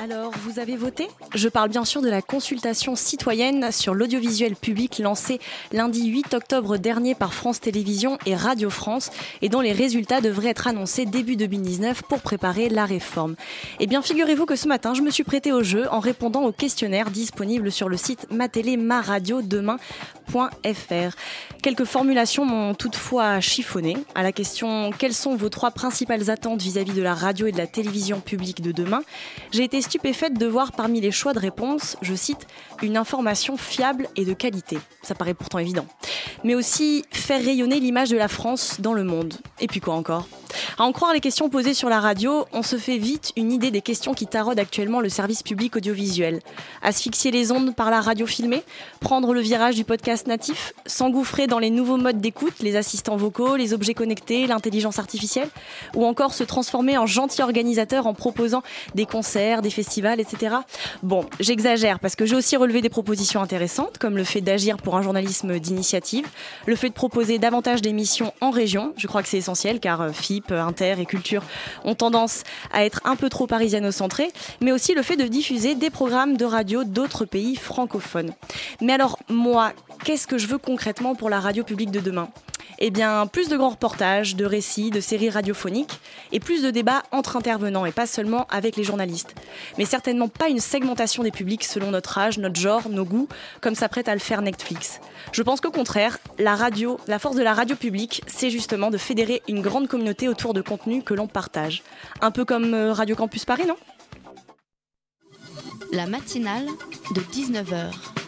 Alors, vous avez voté? Je parle bien sûr de la consultation citoyenne sur l'audiovisuel public lancée lundi 8 octobre dernier par France Télévisions et Radio France et dont les résultats devraient être annoncés début 2019 pour préparer la réforme. Eh bien, figurez-vous que ce matin, je me suis prêté au jeu en répondant au questionnaire disponible sur le site matélé-ma-radio-demain.fr. Quelques formulations m'ont toutefois chiffonné à la question quelles sont vos trois principales attentes vis-à-vis de la radio et de la télévision publique de demain? J'ai été stupéfaite de voir parmi les choix de réponse, je cite, une information fiable et de qualité. Ça paraît pourtant évident. Mais aussi faire rayonner l'image de la France dans le monde. Et puis quoi encore? À en croire les questions posées sur la radio, on se fait vite une idée des questions qui taraudent actuellement le service public audiovisuel. Asphyxier les ondes par la radio filmée, prendre le virage du podcast natif, s'engouffrer dans les nouveaux modes d'écoute, les assistants vocaux, les objets connectés, l'intelligence artificielle, ou encore se transformer en gentil organisateur en proposant des concerts, des festivals, etc. Bon, j'exagère parce que j'ai aussi relevé des propositions intéressantes, comme le fait d'agir pour un journalisme d'initiative, le fait de proposer davantage d'émissions en région, je crois que c'est essentiel car euh, FIP, Inter et Culture ont tendance à être un peu trop parisiano-centrés, mais aussi le fait de diffuser des programmes de radio d'autres pays francophones. Mais alors, moi, qu'est-ce que je veux concrètement pour la radio publique de demain? Eh bien, plus de grands reportages, de récits, de séries radiophoniques et plus de débats entre intervenants et pas seulement avec les journalistes. Mais certainement pas une segmentation des publics selon notre âge, notre genre, nos goûts, comme s'apprête à le faire Netflix. Je pense qu'au contraire, la radio, la force de la radio publique, c'est justement de fédérer une grande communauté autour de contenus que l'on partage. Un peu comme euh, Radio Campus Paris, non? La matinale de 19h,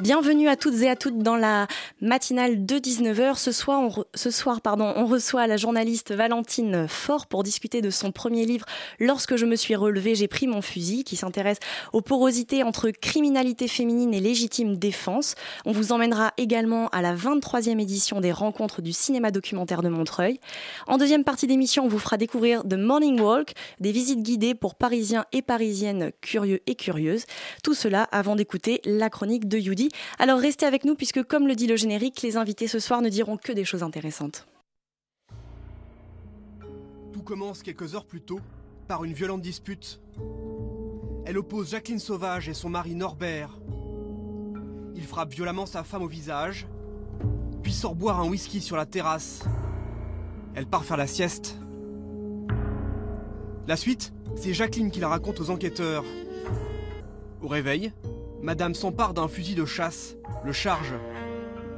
Bienvenue à toutes et à toutes dans la matinale de 19h. Ce soir, on, ce soir pardon, on reçoit la journaliste Valentine Faure pour discuter de son premier livre Lorsque je me suis relevée, j'ai pris mon fusil, qui s'intéresse aux porosités entre criminalité féminine et légitime défense. On vous emmènera également à la 23e édition des rencontres du cinéma documentaire de Montreuil. En deuxième partie d'émission, on vous fera découvrir The Morning Walk, des visites guidées pour Parisiens et Parisiennes curieux et curieuses. Tout cela avant d'écouter la chronique de Yudi. Alors restez avec nous puisque comme le dit le générique, les invités ce soir ne diront que des choses intéressantes. Tout commence quelques heures plus tôt par une violente dispute. Elle oppose Jacqueline Sauvage et son mari Norbert. Il frappe violemment sa femme au visage, puis sort boire un whisky sur la terrasse. Elle part faire la sieste. La suite, c'est Jacqueline qui la raconte aux enquêteurs. Au réveil, Madame s'empare d'un fusil de chasse, le charge,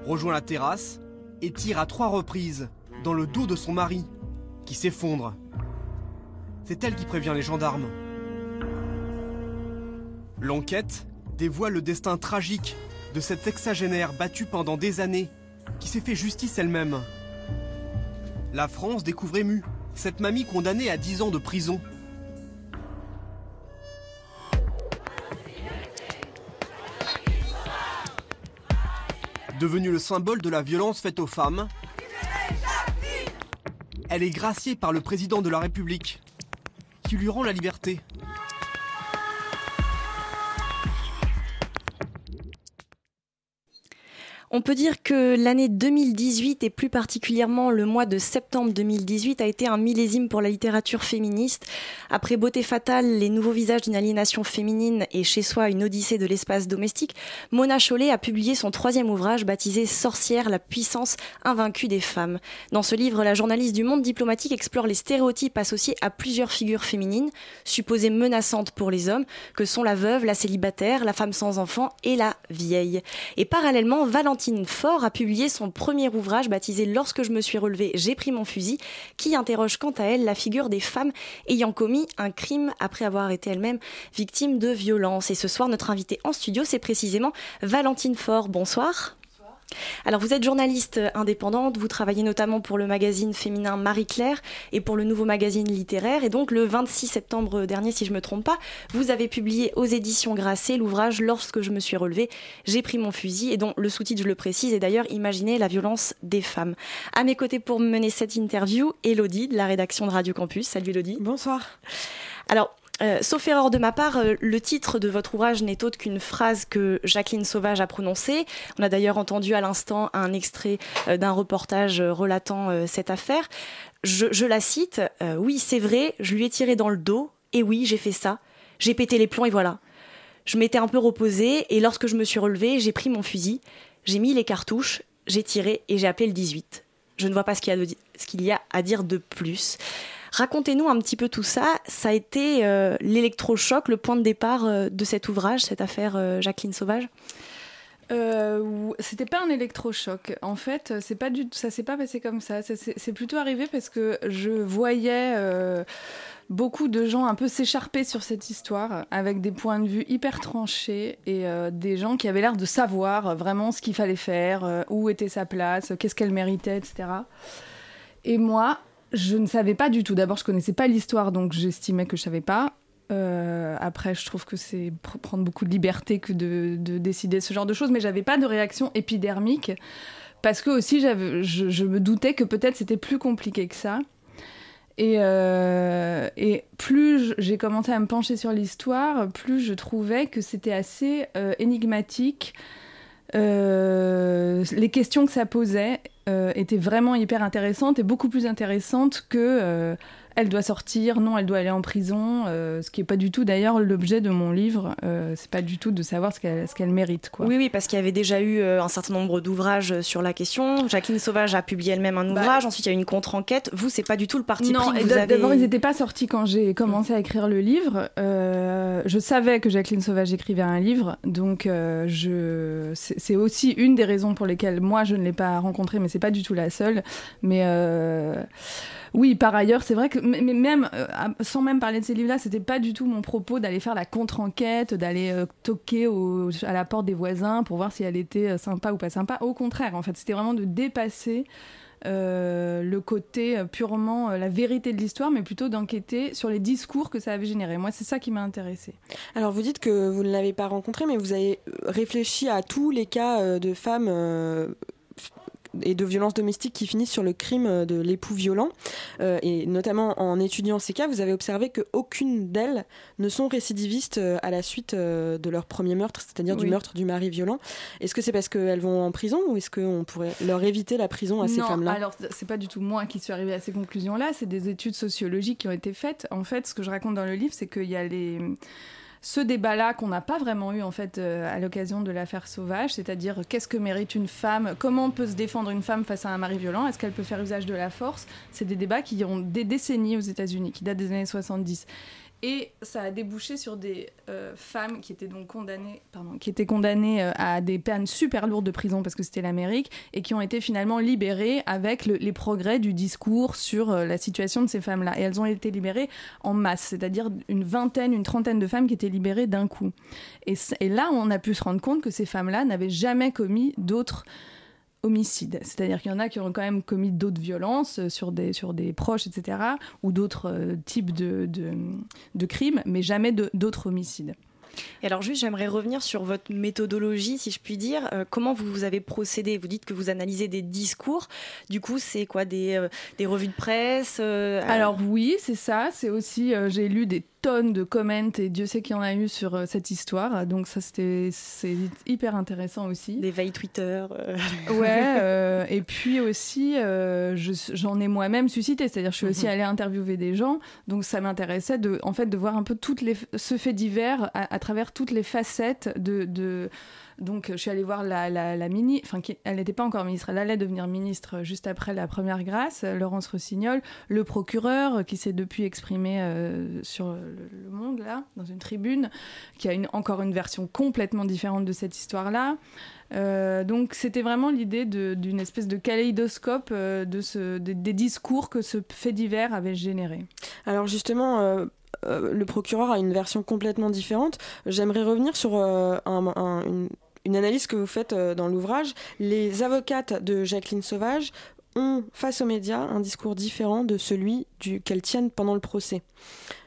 rejoint la terrasse et tire à trois reprises dans le dos de son mari, qui s'effondre. C'est elle qui prévient les gendarmes. L'enquête dévoile le destin tragique de cette sexagénaire battue pendant des années, qui s'est fait justice elle-même. La France découvre émue cette mamie condamnée à 10 ans de prison. Devenue le symbole de la violence faite aux femmes, elle est graciée par le président de la République, qui lui rend la liberté. On peut dire que l'année 2018 et plus particulièrement le mois de septembre 2018 a été un millésime pour la littérature féministe. Après Beauté fatale, Les nouveaux visages d'une aliénation féminine et Chez soi, une odyssée de l'espace domestique, Mona Chollet a publié son troisième ouvrage baptisé Sorcière, la puissance invaincue des femmes. Dans ce livre, la journaliste du monde diplomatique explore les stéréotypes associés à plusieurs figures féminines, supposées menaçantes pour les hommes, que sont la veuve, la célibataire, la femme sans enfant et la vieille. Et parallèlement, Valentine Faure a publié son premier ouvrage baptisé Lorsque je me suis relevée, j'ai pris mon fusil, qui interroge quant à elle la figure des femmes ayant commis un crime après avoir été elles-mêmes victimes de violences. Et ce soir, notre invitée en studio, c'est précisément Valentine Faure. Bonsoir. Alors vous êtes journaliste indépendante, vous travaillez notamment pour le magazine féminin Marie-Claire et pour le nouveau magazine littéraire. Et donc le 26 septembre dernier, si je ne me trompe pas, vous avez publié aux éditions Grasset l'ouvrage Lorsque je me suis relevée, j'ai pris mon fusil et dont le sous-titre, je le précise, est d'ailleurs Imaginez la violence des femmes. À mes côtés pour mener cette interview, Elodie de la rédaction de Radio Campus. Salut Elodie. Bonsoir. Alors, euh, sauf erreur de ma part, euh, le titre de votre ouvrage n'est autre qu'une phrase que Jacqueline Sauvage a prononcée. On a d'ailleurs entendu à l'instant un extrait euh, d'un reportage relatant cette affaire. Je, la cite Oui, c'est vrai, je lui ai tiré dans le dos, et oui, j'ai fait ça. J'ai pété les plombs, et voilà. Je m'étais un peu reposée, et lorsque je me suis relevée, j'ai pris mon fusil, j'ai mis les cartouches, j'ai tiré, et j'ai appelé le 18. Je ne vois pas ce qu'il y, a à dire de plus. Racontez-nous un petit peu tout ça. Ça a été euh, l'électrochoc, le point de départ euh, de cet ouvrage, cette affaire euh, Jacqueline Sauvage? C'était pas un électrochoc. En fait, c'est pas ça s'est pas passé comme ça. C'est plutôt arrivé parce que je voyais beaucoup de gens un peu s'écharper sur cette histoire, avec des points de vue hyper tranchés et des gens qui avaient l'air de savoir vraiment ce qu'il fallait faire, où était sa place, qu'est-ce qu'elle méritait, etc. Et moi, je ne savais pas du tout. D'abord, je connaissais pas l'histoire, donc j'estimais que je savais pas. Euh, après, je trouve que c'est prendre beaucoup de liberté que de, décider ce genre de choses, mais j'avais pas de réaction épidermique parce que aussi je, me doutais que peut-être c'était plus compliqué que ça. Et, euh, plus j'ai commencé à me pencher sur l'histoire, plus je trouvais que c'était assez euh, énigmatique. les questions que ça posait était vraiment hyper intéressante et beaucoup plus intéressante que euh, elle doit sortir, non, elle doit aller en prison, euh, ce qui n'est pas du tout d'ailleurs l'objet de mon livre, euh, c'est pas du tout de savoir ce qu'elle qu'elle mérite. Quoi. Oui, oui, parce qu'il y avait déjà eu un certain nombre d'ouvrages sur la question. Jacqueline Sauvage a publié elle-même un bah, ouvrage, ensuite il y a eu une contre-enquête. Vous, c'est pas du tout le parti non, pris que vous avez... D'abord, ils n'étaient pas sortis quand j'ai commencé à écrire le livre. je savais que Jacqueline Sauvage écrivait un livre, donc je... c'est aussi une des raisons pour lesquelles moi je ne l'ai pas rencontrée, mais c'est pas du tout la seule. Mais oui, par ailleurs, c'est vrai que même euh, sans même parler de ces livres-là, c'était pas du tout mon propos d'aller faire la contre-enquête, d'aller euh, toquer à la porte des voisins pour voir si elle était euh, sympa ou pas sympa. Au contraire, en fait, c'était vraiment de dépasser le côté purement la vérité de l'histoire, mais plutôt d'enquêter sur les discours que ça avait généré. Moi, c'est ça qui m'a intéressé. Alors, vous dites que vous ne l'avez pas rencontré, mais vous avez réfléchi à tous les cas de femmes et de violences domestiques qui finissent sur le crime de l'époux violent. Euh, et notamment en étudiant ces cas, vous avez observé qu'aucune d'elles ne sont récidivistes euh, à la suite euh, de leur premier meurtre, c'est-à-dire du meurtre du mari violent. Est-ce que c'est parce qu'elles vont en prison ou est-ce qu'on pourrait leur éviter la prison à ces femmes-là? Alors, c'est pas du tout moi qui suis arrivée à ces conclusions-là, c'est des études sociologiques qui ont été faites. En fait, ce que je raconte dans le livre, c'est qu'il y a les ce débat-là qu'on n'a pas vraiment eu en fait euh, à l'occasion de l'affaire Sauvage, c'est-à-dire qu'est-ce que mérite une femme, comment peut se défendre une femme face à un mari violent, est-ce qu'elle peut faire usage de la force? C'est des débats qui ont des décennies aux États-Unis, qui datent des années 70. Et ça a débouché sur des euh, femmes qui étaient donc condamnées, pardon, qui étaient condamnées euh, à des peines super lourdes de prison parce que c'était l'Amérique et qui ont été finalement libérées avec les progrès du discours sur euh, la situation de ces femmes-là. Et elles ont été libérées en masse, c'est-à-dire une vingtaine, une trentaine de femmes qui étaient libérées d'un coup. Et, et là, on a pu se rendre compte que ces femmes-là n'avaient jamais commis d'autres homicide. C'est-à-dire qu'il y en a qui ont quand même commis d'autres violences euh, sur des, sur des proches, etc., ou d'autres euh, types de, de, crimes, mais jamais d'autres homicides. Et alors juste, j'aimerais revenir sur votre méthodologie, si je puis dire. Euh, comment vous, avez procédé? Vous dites que vous analysez des discours. Du coup, c'est quoi? Des, des, revues de presse Alors oui, c'est ça. C'est aussi, j'ai lu des tonnes de comments et Dieu sait qu'il y en a eu sur euh, cette histoire. Donc ça c'était c'est hyper intéressant aussi. Des veilles Twitter. Euh. Ouais. Euh, et puis aussi j'en ai moi-même suscité. C'est-à-dire je suis aussi mhm. allée interviewer des gens. Donc ça m'intéressait de en fait de voir un peu toutes les ce fait divers à, travers toutes les facettes de, de donc, je suis allée voir la, la, mini, enfin, elle n'était pas encore ministre, elle allait devenir ministre juste après la première grâce, Laurence Rossignol, le procureur qui s'est depuis exprimé euh, sur le, Monde, là, dans une tribune, qui a une, encore une version complètement différente de cette histoire-là. Euh, donc c'était vraiment l'idée d'une espèce de kaléidoscope euh, de ce, des, discours que ce fait divers avait généré. Alors justement, le procureur a une version complètement différente. J'aimerais revenir sur un, une, une analyse que vous faites dans l'ouvrage. Les avocates de Jacqueline Sauvage ont, face aux médias, un discours différent de celui qu'elles tiennent pendant le procès.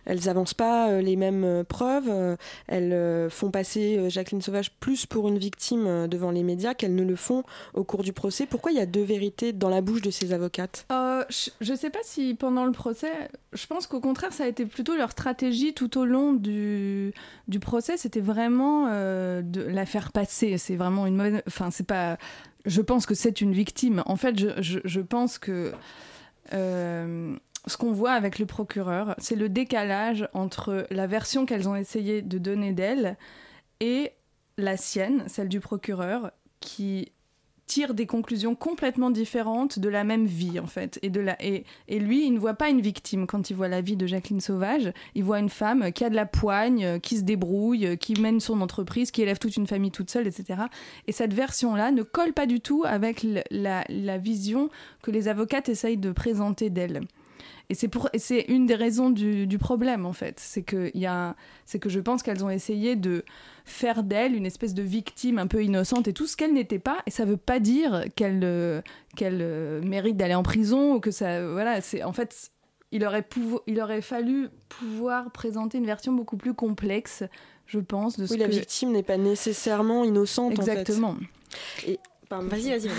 Elles n'avancent pas euh, les mêmes euh, preuves, euh, elles font passer Jacqueline Sauvage plus pour une victime devant les médias qu'elles ne le font au cours du procès. Pourquoi il y a deux vérités dans la bouche de ces avocates? Je ne sais pas si pendant le procès, je pense qu'au contraire, ça a été plutôt leur stratégie tout au long du, du procès. C'était vraiment de la faire passer. C'est vraiment une mauvaise. Enfin, c'est pas je pense que c'est une victime. En fait, je, pense que euh, ce qu'on voit avec le procureur, c'est le décalage entre la version qu'elles ont essayé de donner d'elle et la sienne, celle du procureur, qui tire des conclusions complètement différentes de la même vie en fait. Et de la et, et, lui il ne voit pas une victime quand il voit la vie de Jacqueline Sauvage. Il voit une femme qui a de la poigne qui se débrouille qui mène son entreprise qui élève toute une famille toute seule etc et cette version là ne colle pas du tout avec la, la vision que les avocates essayent de présenter d'elle et c'est pour, c'est une des raisons du, du problème en fait, c'est que il y a, c'est que je pense qu'elles ont essayé de faire d'elle une espèce de victime un peu innocente et tout ce qu'elle n'était pas. Et ça veut pas dire qu'elle, euh, qu'elle euh, mérite d'aller en prison ou que ça, voilà, c'est en fait, il aurait il aurait fallu pouvoir présenter une version beaucoup plus complexe, je pense. De ce oui, la victime n'est pas nécessairement innocente. Exactement. En fait. Et Vas-y, vas-y.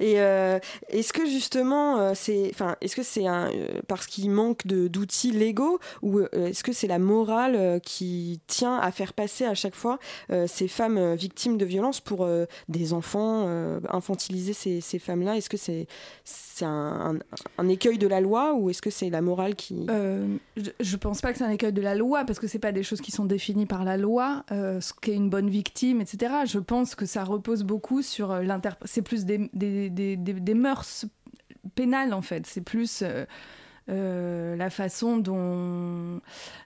et euh, est-ce que justement, euh, c'est, enfin, est-ce que c'est un, euh, parce qu'il manque de, d'outils légaux ou est-ce que c'est la morale qui tient à faire passer à chaque fois ces femmes victimes de violences pour des enfants, infantiliser ces, ces femmes-là? Est-ce que c'est, c'est un, un, écueil de la loi ou est-ce que c'est la morale qui je, je, pense pas que c'est un écueil de la loi parce que c'est pas des choses qui sont définies par la loi, ce qu'est une bonne victime, etc. Je pense que ça repose beaucoup sur euh, c'est plus des, des, des, des, mœurs pénales en fait. C'est plus euh, euh, la façon dont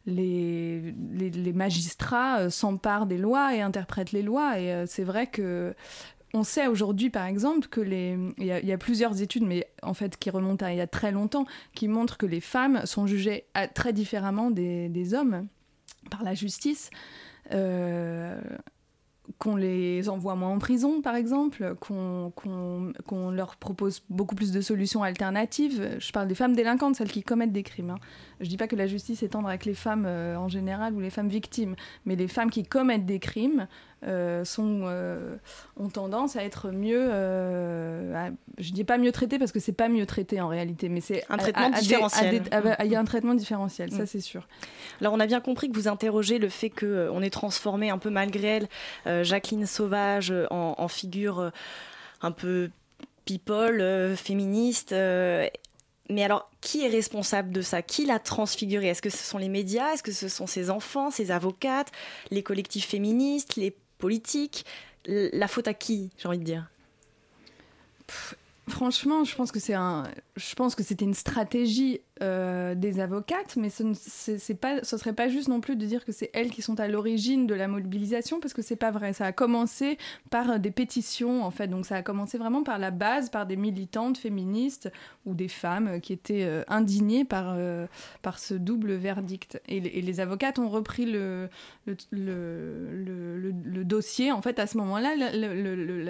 les, les, magistrats s'emparent des lois et interprètent les lois. Et c'est vrai que on sait aujourd'hui, par exemple, que les. Il y, a, plusieurs études, mais en fait qui remontent à il y a très longtemps, qui montrent que les femmes sont jugées très différemment des, des, hommes par la justice. Qu'on les envoie moins en prison, par exemple, qu'on leur propose beaucoup plus de solutions alternatives. Je parle des femmes délinquantes, celles qui commettent des crimes. Hein. Je dis pas que la justice est tendre avec les femmes euh, en général ou les femmes victimes, mais les femmes qui commettent des crimes euh, sont, euh, ont tendance à être mieux. À, je dis pas mieux traitées parce que c'est pas mieux traité en réalité, mais c'est un traitement différentiel. Il y a un traitement différentiel, ça mm. c'est sûr. Alors on a bien compris que vous interrogez le fait qu'on ait transformé un peu malgré elle Jacqueline Sauvage en, en figure un peu people, féministe. Mais alors, qui est responsable de ça? Qui l'a transfiguré Est-ce que ce sont les médias? Est-ce que ce sont ses enfants, ses avocates, les collectifs féministes, les politiques La faute à qui, j'ai envie de dire? Franchement, je pense que c'est un, je pense que c'était une stratégie euh, des avocates, mais ce ne pas, ce serait pas juste non plus de dire que c'est elles qui sont à l'origine de la mobilisation, parce que c'est pas vrai. Ça a commencé par des pétitions, en fait. Donc ça a commencé vraiment par la base, par des militantes féministes ou des femmes qui étaient euh, indignées par, euh, par ce double verdict. Et, les avocates ont repris le, le, le, le dossier. En fait, à ce moment-là,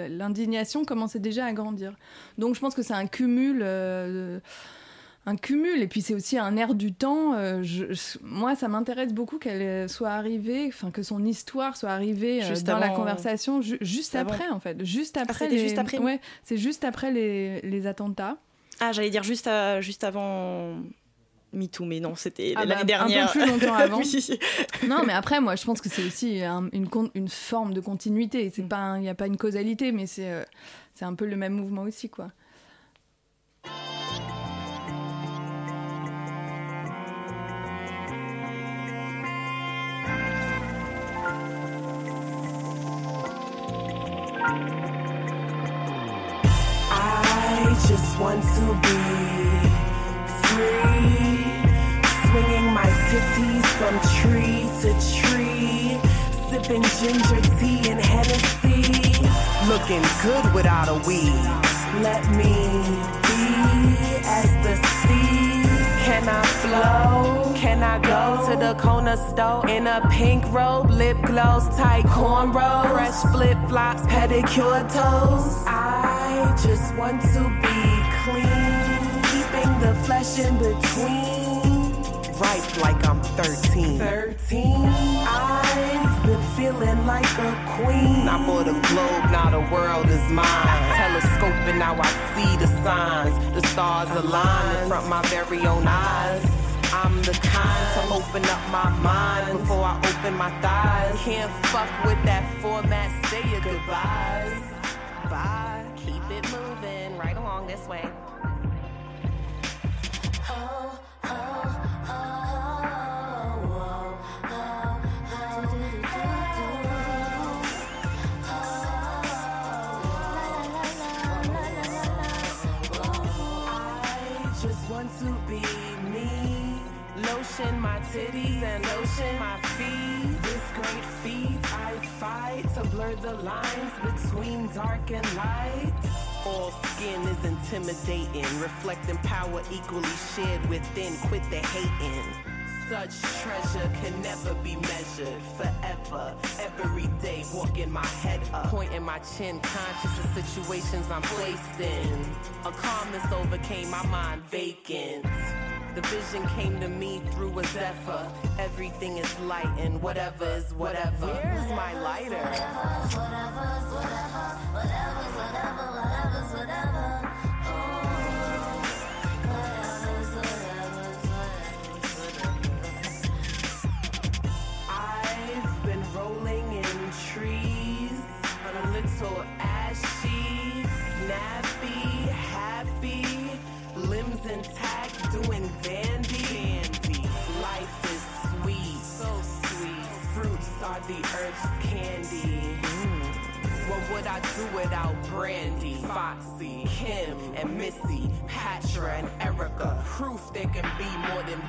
l'indignation commençait déjà à grandir. Donc je pense que c'est un cumul un cumul. Et puis c'est aussi un air du temps. Euh, moi, ça m'intéresse beaucoup qu'elle soit arrivée, enfin que son histoire soit arrivée euh, dans la conversation juste après, en fait. Juste ah, après. les... juste après. Ouais, c'est juste après les, les attentats. Ah, j'allais dire juste, juste avant. MeToo, mais non, c'était ah l'année dernière. Bah, un peu plus longtemps avant. Non, mais après, moi, je pense que c'est aussi une, une forme de continuité. Il mm. n'y a pas une causalité, mais c'est euh, c'est un peu le même mouvement aussi, quoi. Want to be free. Swinging my titties from tree to tree. Sipping ginger tea and Hennessy. Looking good without a weed. Let me be as the sea. Can I flow? Can I go to the corner store in a pink robe, lip gloss, tight cornrows, fresh flip flops, pedicure toes. I just want to be the flesh in between. Ripe like I'm 13. 13. I've been feeling like a queen. Not for the globe, now the world is mine. Telescoping, now I see the signs. The stars align in front my very own eyes. I'm the kind to open up my mind before I open my thighs. Can't fuck with that format, say your goodbyes. Bye. Keep it moving right along this way. The lines between dark and light. All skin is intimidating, reflecting power equally shared within. Quit the hating. Such treasure can never be measured forever. Every day, walking my head up, pointing my chin, conscious of situations I'm placed in. A calmness overcame my mind vacant. The vision came to me through a zephyr. Everything is light and whatever is whatever. Where's my lighter? I've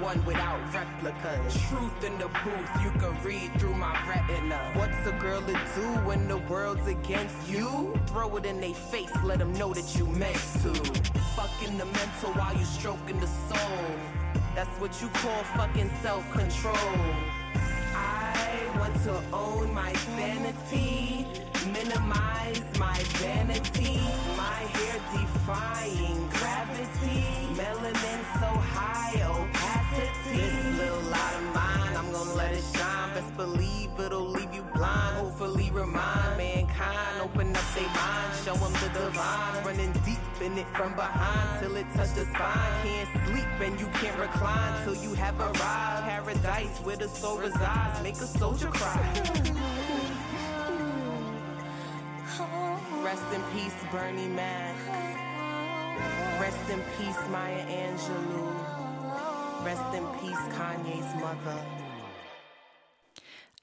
one without replicas. Truth in the booth, you can read through my retina. What's a girl to do when the world's against you? Throw it in their face, let them know that you meant to. Fucking the mental while you stroking the soul. That's what you call fucking self control. I want to own my sanity, minimize my vanity, my hair defying gravity, melanin. This little light of mine, I'm gonna let it shine. Best believe it'll leave you blind. Hopefully remind mankind, open up their mind, show them the divine, running deep in it from behind till it touch the spine. Can't sleep and you can't recline till you have arrived. Paradise where the soul resides, make a soldier cry. Rest in peace, Bernie Mac. Rest in peace, Maya Angelou. Rest in peace, Kanye's mother.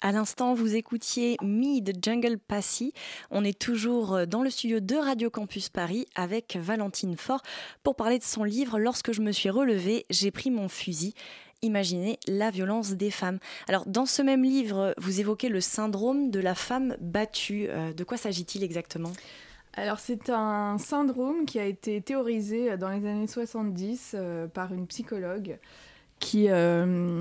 À l'instant, vous écoutiez Me de Jungle Passy. On est toujours dans le studio de Radio Campus Paris avec Valentine Faure pour parler de son livre Lorsque je me suis relevée, j'ai pris mon fusil. Imaginez la violence des femmes. Alors, dans ce même livre, vous évoquez le syndrome de la femme battue. Euh, de quoi s'agit-il exactement? Alors c'est un syndrome qui a été théorisé dans les années 70 euh, par une psychologue qui, euh,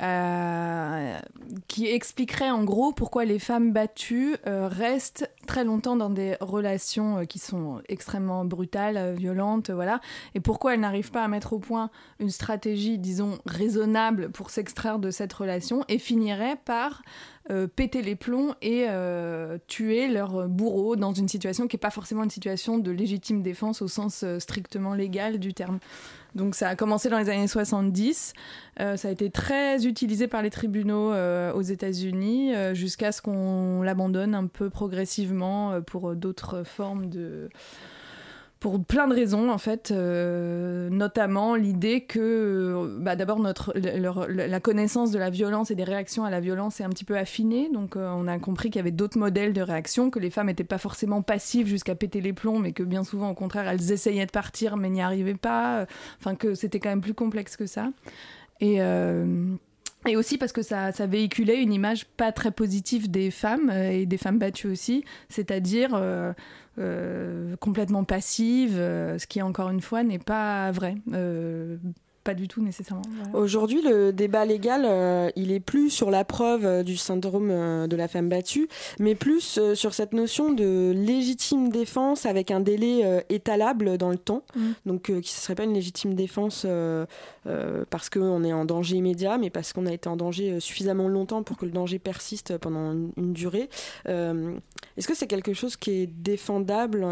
a- qui expliquerait en gros pourquoi les femmes battues euh, restent très longtemps dans des relations euh, qui sont extrêmement brutales, euh, violentes, euh, voilà, et pourquoi elles n'arrivent pas à mettre au point une stratégie, disons, raisonnable pour s'extraire de cette relation et finiraient par euh, péter les plombs et euh, tuer leur bourreau dans une situation qui n'est pas forcément une situation de légitime défense au sens euh, strictement légal du terme. Donc ça a commencé dans les années 70, euh, ça a été très utilisé par les tribunaux euh, aux États-Unis euh, jusqu'à ce qu'on l'abandonne un peu progressivement pour d'autres formes de pour plein de raisons en fait, euh, notamment l'idée que euh, bah, d'abord notre la connaissance de la violence et des réactions à la violence est un petit peu affinée, donc euh, on a compris qu'il y avait d'autres modèles de réaction, que les femmes n'étaient pas forcément passives jusqu'à péter les plombs, mais que bien souvent au contraire elles essayaient de partir mais n'y arrivaient pas, enfin que c'était quand même plus complexe que ça. Et et aussi parce que ça, ça véhiculait une image pas très positive des femmes et des femmes battues aussi, c'est-à-dire complètement passive, euh, ce qui encore une fois n'est pas vrai. Pas du tout nécessairement. Voilà. Aujourd'hui, le débat légal, euh, il est plus sur la preuve euh, du syndrome euh, de la femme battue, mais plus euh, sur cette notion de légitime défense avec un délai étalable dans le temps. Mm. Donc, qui ne serait pas une légitime défense parce qu'on est en danger immédiat, mais parce qu'on a été en danger suffisamment longtemps pour que le danger persiste pendant une, une durée. Est-ce que c'est quelque chose qui est défendable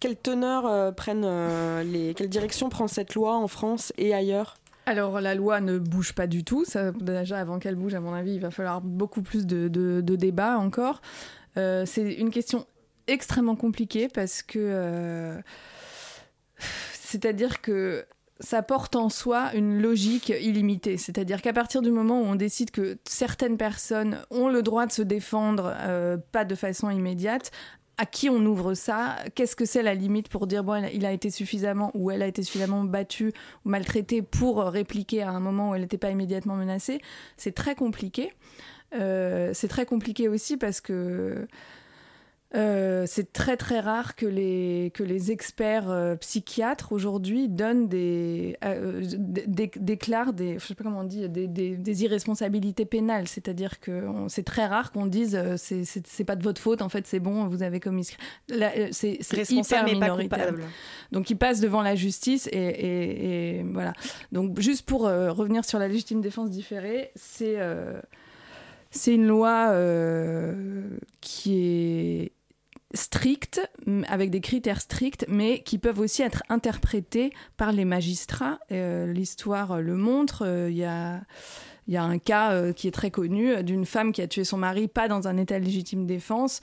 quelle, teneur euh, prennent euh, les, quelle direction prend cette loi en France et ailleurs? Alors la loi ne bouge pas du tout. Ça, déjà avant qu'elle bouge, à mon avis, il va falloir beaucoup plus de, de, débats encore. Euh, c'est une question extrêmement compliquée parce que c'est-à-dire que ça porte en soi une logique illimitée. C'est-à-dire qu'à partir du moment où on décide que certaines personnes ont le droit de se défendre, pas de façon immédiate, à qui on ouvre ça? Qu'est-ce que c'est la limite pour dire bon, il a été suffisamment ou elle a été suffisamment battue ou maltraitée pour répliquer à un moment où elle n'était pas immédiatement menacée? C'est très compliqué. Euh, c'est très compliqué aussi parce que euh, c'est très très rare que les, que les experts euh, psychiatres aujourd'hui donnent des, euh, dé- déclarent des, je sais pas comment on dit, des, des- des irresponsabilités pénales. C'est-à-dire que c'est très rare qu'on dise euh, c'est- pas de votre faute, en fait c'est bon, vous avez commis. ce crime. Là, C'est hyper minoritaire. Donc ils passent devant la justice et, et- et voilà. Donc juste pour revenir sur la légitime défense différée, c'est c'est une loi euh, qui est stricte, m- avec des critères stricts, mais qui peuvent aussi être interprétés par les magistrats. Euh, L'histoire le montre. euh, Il y a y a un cas euh, qui est très connu euh, d'une femme qui a tué son mari, pas dans un état de légitime défense,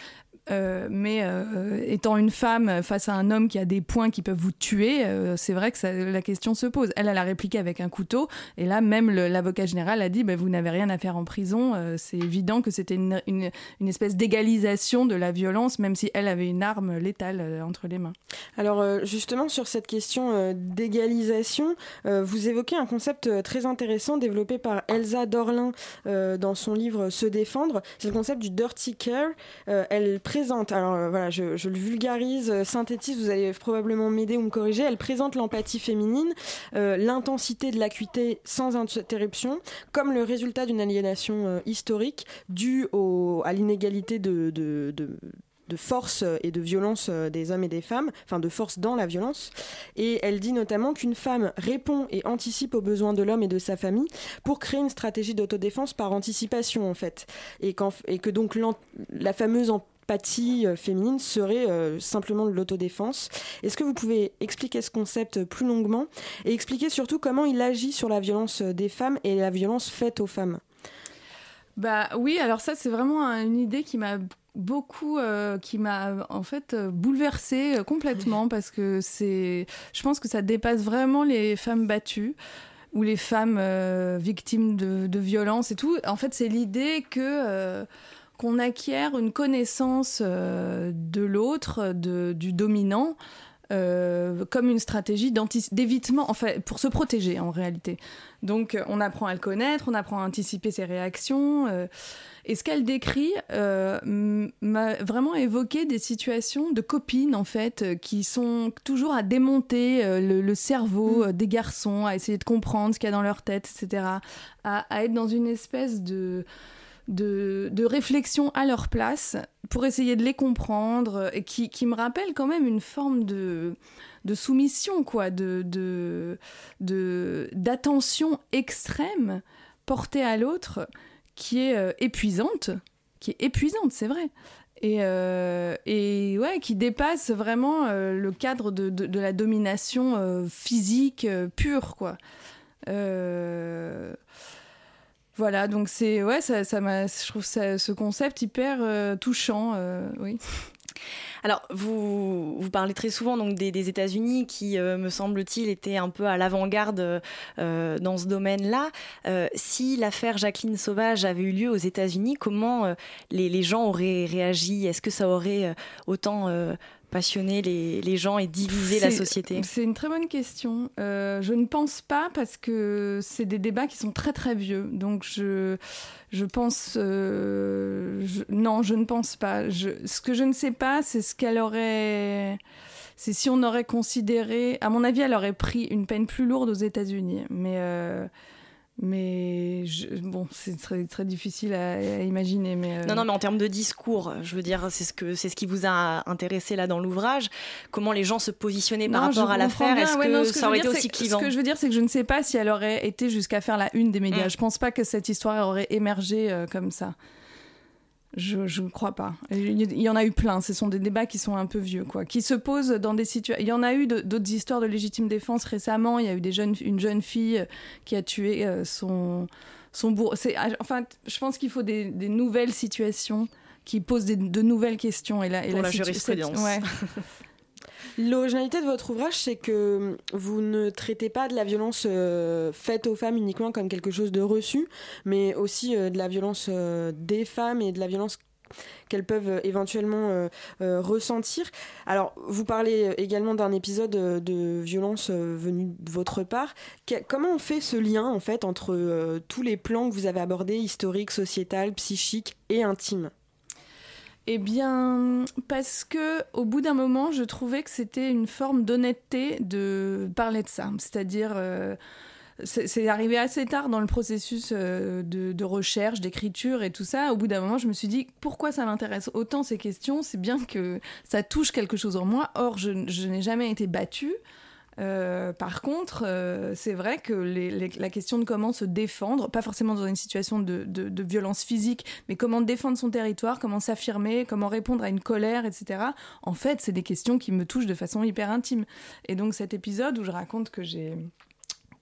euh, mais euh, étant une femme face à un homme qui a des points qui peuvent vous tuer, euh, c'est vrai que ça- la question se pose. Elle, elle a répliqué avec un couteau, et là, même l'avocat général a dit bah, Vous n'avez rien à faire en prison. Euh, c'est évident que c'était une, une- une espèce d'égalisation de la violence, même si elle avait une arme létale euh, entre les mains. Alors justement sur cette question d'égalisation, vous évoquez un concept très intéressant développé par Elsa Dorlin dans son livre Se défendre. C'est le concept du dirty care. Elle présente, alors euh, voilà, je, le vulgarise, euh, synthétise, vous allez probablement m'aider ou me corriger. Elle présente l'empathie féminine, euh, l'intensité de l'acuité sans interruption, comme le résultat d'une aliénation historique due au, à l'inégalité de, de, de force et de violence des hommes et des femmes, enfin de force dans la violence. Et elle dit notamment qu'une femme répond et anticipe aux besoins de l'homme et de sa famille pour créer une stratégie d'autodéfense par anticipation en fait. Et, qu'en- et que donc la fameuse empathie euh, féminine serait euh, simplement de l'autodéfense. Est-ce que vous pouvez expliquer ce concept plus longuement et expliquer surtout comment il agit sur la violence euh, des femmes et la violence faite aux femmes? Bah oui, alors ça c'est vraiment un- une idée qui m'a beaucoup, euh, qui m'a en fait euh, bouleversée euh, complètement parce que c'est, je pense que ça dépasse vraiment les femmes battues ou les femmes euh, victimes de, de violences et tout. En fait, c'est l'idée que euh, qu'on acquiert une connaissance euh, de l'autre, du dominant. euh, comme une stratégie d'évitement, en fait, pour se protéger en réalité. Donc, euh, on apprend à le connaître, on apprend à anticiper ses réactions. euh, et ce qu'elle décrit euh, m'a vraiment évoqué des situations de copines, en fait, qui sont toujours à démonter euh, le, le cerveau euh, des garçons, à essayer de comprendre ce qu'il y a dans leur tête, etc. À, à être dans une espèce de, de, de réflexion à leur place pour essayer de les comprendre, et qui, qui me rappelle quand même une forme de de soumission, quoi, de, d'attention extrême portée à l'autre, qui est euh, épuisante, qui est épuisante, c'est vrai. Et, euh, et ouais, qui dépasse vraiment euh, le cadre de, de- la domination physique pure, quoi. Voilà, donc c'est ouais, ça, ça je trouve ce concept hyper euh, touchant, euh, oui. Alors, vous, parlez très souvent donc des, États-Unis qui, euh, me semble-t-il, étaient un peu à l'avant-garde dans ce domaine-là. Si l'affaire Jacqueline Sauvage avait eu lieu aux États-Unis, comment les, gens auraient réagi? Est-ce que ça aurait autant passionner les, les gens et diviser la société C'est une très bonne question. Euh, je ne pense pas parce que c'est des débats qui sont très très vieux. Donc je, je pense... euh, je- non, je ne pense pas. Je, ce que je ne sais pas, c'est ce qu'elle aurait... C'est si on aurait considéré... À mon avis, elle aurait pris une peine plus lourde aux États-Unis. Mais... euh, mais je- bon, c'est très, très difficile à, à imaginer. Mais euh, Non, non, mais en termes de discours, je veux dire, c'est ce, que, c'est ce qui vous a intéressé là dans l'ouvrage. Comment les gens se positionnaient par Non, rapport à l'affaire. Est-ce Ouais, que, non, ce ça je aurait été aussi clivant Ce que je veux dire, c'est que je ne sais pas si elle aurait été jusqu'à faire la une des médias. Mm. Je pense pas que cette histoire aurait émergé euh, comme ça. Je ne crois pas. Il y- en a eu plein. Ce sont des débats qui sont un peu vieux, quoi, qui se posent dans des situations. Il y en a eu d'autres histoires de légitime défense récemment. Il y a eu des jeunes, une jeune fille euh, qui a tué euh, son son bourreau. Ah, Enfin, je pense qu'il faut des, des nouvelles situations qui posent des- de nouvelles questions. Et la, et Pour la situ- jurisprudence. ouais. L'originalité de votre ouvrage, c'est que vous ne traitez pas de la violence euh, faite aux femmes uniquement comme quelque chose de reçu, mais aussi euh, de la violence euh, des femmes et de la violence qu'elles peuvent éventuellement ressentir. Alors, vous parlez également d'un épisode de violence venu de votre part. Comment on fait ce lien, en fait, entre tous les plans que vous avez abordés, historiques, sociétal, psychique et intime Eh bien, parce que au bout d'un moment, je trouvais que c'était une forme d'honnêteté de parler de ça. C'est-à-dire, euh, c'est arrivé assez tard dans le processus euh, de, recherche, d'écriture et tout ça. Au bout d'un moment, je me suis dit, pourquoi ça m'intéresse autant ces questions? C'est bien que ça touche quelque chose en moi. Or, je n'ai jamais été battue. Euh, par contre, euh, c'est vrai que la question de comment se défendre, pas forcément dans une situation de, violence physique, mais comment défendre son territoire, comment s'affirmer, comment répondre à une colère, etc. En fait, c'est des questions qui me touchent de façon hyper intime. Et donc cet épisode où je raconte que j'ai